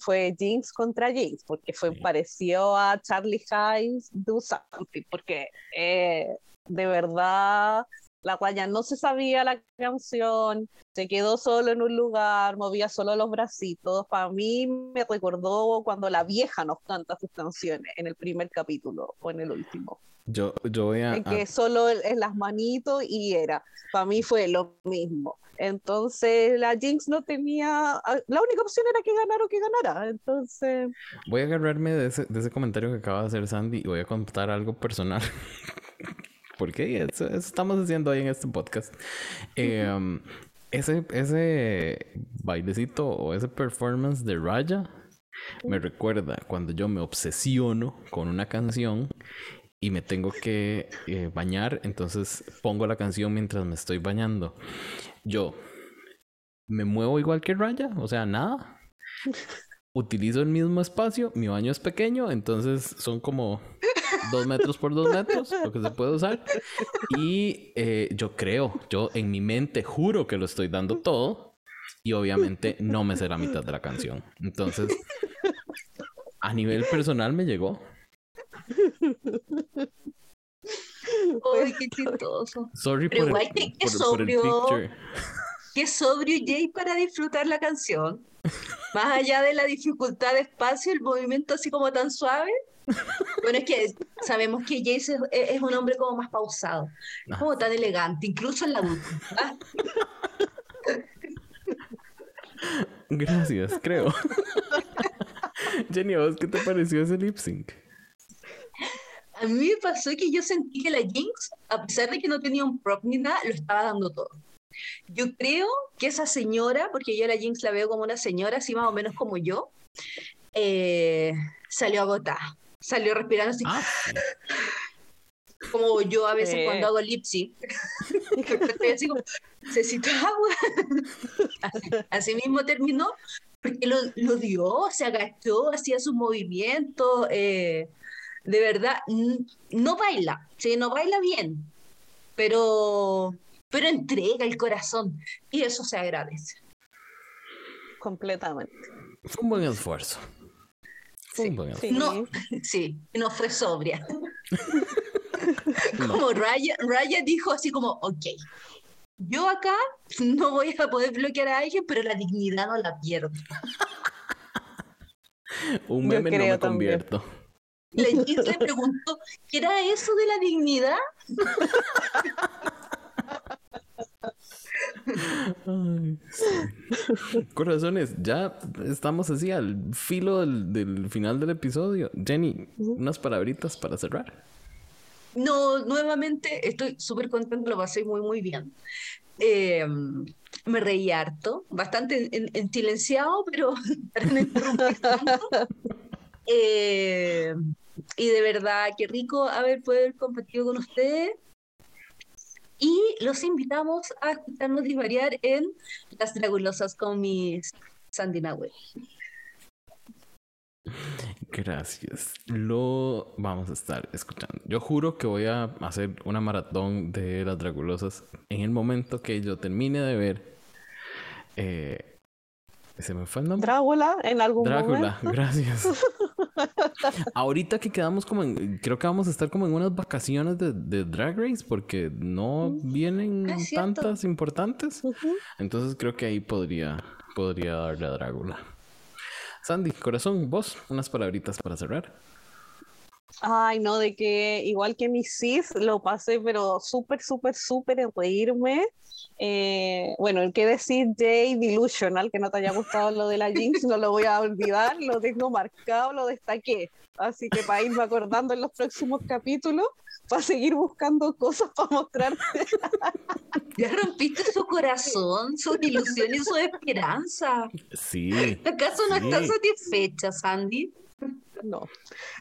fue Jinx contra Jinx, porque fue parecido a Charlie Hayes Do Something, porque eh, de verdad La Raya no se sabía la canción, se quedó solo en un lugar, movía solo los bracitos. Para mí me recordó cuando la vieja nos canta sus canciones en el primer capítulo o en el último. Yo, yo voy a... que solo en las manitos y era. Para mí fue lo mismo. Entonces la Jinx no tenía, ah, la única opción era que ganara o que ganara. Entonces... Voy a agarrarme de ese, de ese comentario que acaba de hacer Sandy y voy a contar algo personal. [LAUGHS] Porque eso, eso, estamos haciendo ahí en este podcast. Em, ese, ese bailecito o ese performance de Raya me recuerda cuando yo me obsesiono con una canción y me tengo que eh, bañar, entonces pongo la canción mientras me estoy bañando. Yo me muevo igual que Raya, o sea, nada. [LAUGHS] Utilizo el mismo espacio, mi baño es pequeño, entonces son como dos metros por dos metros, lo que se puede usar. Y eh, yo creo, yo en mi mente juro que lo estoy dando todo y obviamente no me sé la mitad de la canción. Entonces, a nivel personal me llegó. Ay, qué chistoso. Sorry por, igual que, sobrio. Qué sobrio Jay para disfrutar la canción. Más allá de la dificultad de espacio, el movimiento así como tan suave. Bueno, es que sabemos que Jay es, un hombre como más pausado, ah. como tan elegante, incluso en la. ¿ah? Gracias, creo. Jenny, ¿a vos qué te pareció ese lip sync? A mí me pasó que yo sentí que la Jinx, a pesar de que no tenía un prop ni nada, lo estaba dando todo. Yo creo que esa señora, porque yo a la Jinx la veo como una señora, así más o menos como yo, eh, salió agotada. Salió respirando así. Ah. [LAUGHS] Como yo a veces cuando hago lip sync. [LAUGHS] [LAUGHS] Estoy así como, necesito agua. Así mismo terminó, porque lo, lo dio, se agachó, hacía sus movimientos. Eh, de verdad, no baila, ¿sí? no baila bien, pero, pero entrega el corazón y eso se agradece. Completamente. Fue un buen esfuerzo. Esfuerzo. No, [LAUGHS] sí, no fue sobria. [LAUGHS] como Raya, Raya dijo así como, ok, yo acá no voy a poder bloquear a alguien, pero la dignidad no la pierdo. [LAUGHS] un meme no me convierto. La Gis le preguntó, ¿qué era eso de la dignidad? Corazones, ya estamos así al filo del, final del episodio. Jenny, unas palabritas para cerrar. No, nuevamente estoy súper contento, lo pasé muy, muy bien. Em, me reí harto, bastante en, silenciado, pero [LAUGHS] eh, y de verdad, qué rico haber poder compartir con ustedes. Y los invitamos a escucharnos variar en Las Dragulosas con mis Sandy Nahuel. Gracias. Lo vamos a estar escuchando. Yo juro que voy a hacer una maratón de las Dragulosas en el momento que yo termine de ver eh, se me fue el nombre. Drácula, en algún Drácula, gracias. [LAUGHS] [LAUGHS] Ahorita que quedamos como en. Creo que vamos a estar como en unas vacaciones de, Drag Race porque no vienen ah, tantas importantes. Entonces creo que ahí podría, podría darle a Drácula. Sandy, corazón, vos, unas palabritas para cerrar. Ay, no, de que igual que mi sis lo pasé, pero súper, súper, súper en reírme. Eh, bueno, el que decir Jay Delusional, que no te haya gustado lo de la Jinx, no lo voy a olvidar, lo tengo marcado, lo destaqué. Así que para irme acordando en los próximos capítulos, para seguir buscando cosas para mostrarte. Ya rompiste su corazón, su ilusión y su esperanza. Sí. ¿Acaso no estás satisfecha, Sandy? No.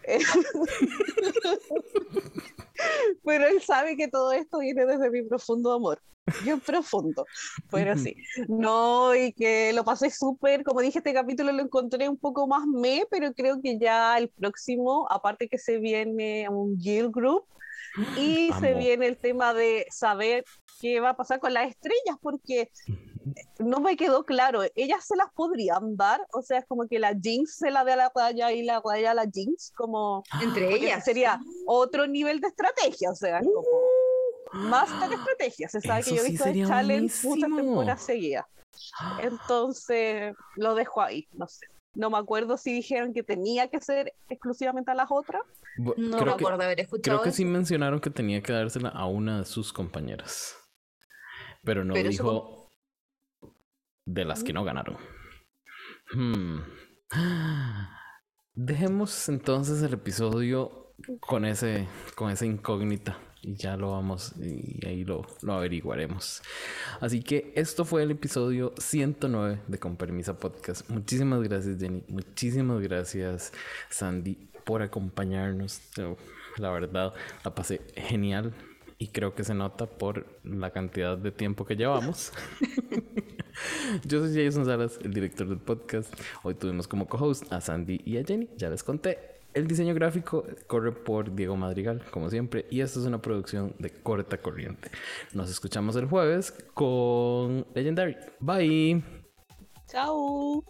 [LAUGHS] Pero él sabe que todo esto viene desde mi profundo amor. Bien profundo. Pero sí. No, y que lo pasé súper. Como dije, este capítulo lo encontré un poco más me, pero creo que ya el próximo, aparte que se viene un Guild Group, y se viene el tema de saber qué va a pasar con las estrellas, porque no me quedó claro, ellas se las podrían dar, o sea, es como que la Jinx se la dé a la raya y la raya a la Jinx, como entre ellas sería otro nivel de estrategia, o sea, como Master Estrategia. Se sabe que yo he visto el challenge muchas temporadas seguidas. Entonces lo dejo ahí, no sé. No me acuerdo si dijeron que tenía que ser exclusivamente a las otras. No me acuerdo haber escuchado. Creo que sí mencionaron que tenía que dársela a una de sus compañeras. Pero no dijo de las que no ganaron. Hmm. Dejemos entonces el episodio con ese con esa incógnita y ya lo vamos y ahí lo, lo averiguaremos. Así que esto fue el episodio 109 de Con Permisa Podcast. Muchísimas gracias Jenny, muchísimas gracias Sandy por acompañarnos. La verdad, la pasé genial y creo que se nota por la cantidad de tiempo que llevamos. [LAUGHS] Yo soy Jason Salas, el director del podcast. Hoy tuvimos como co-host a Sandy y a Jenny, ya les conté. El diseño gráfico corre por Diego Madrigal, como siempre, y esto es una producción de corta corriente. Nos escuchamos el jueves con Legendary. Bye. Chao.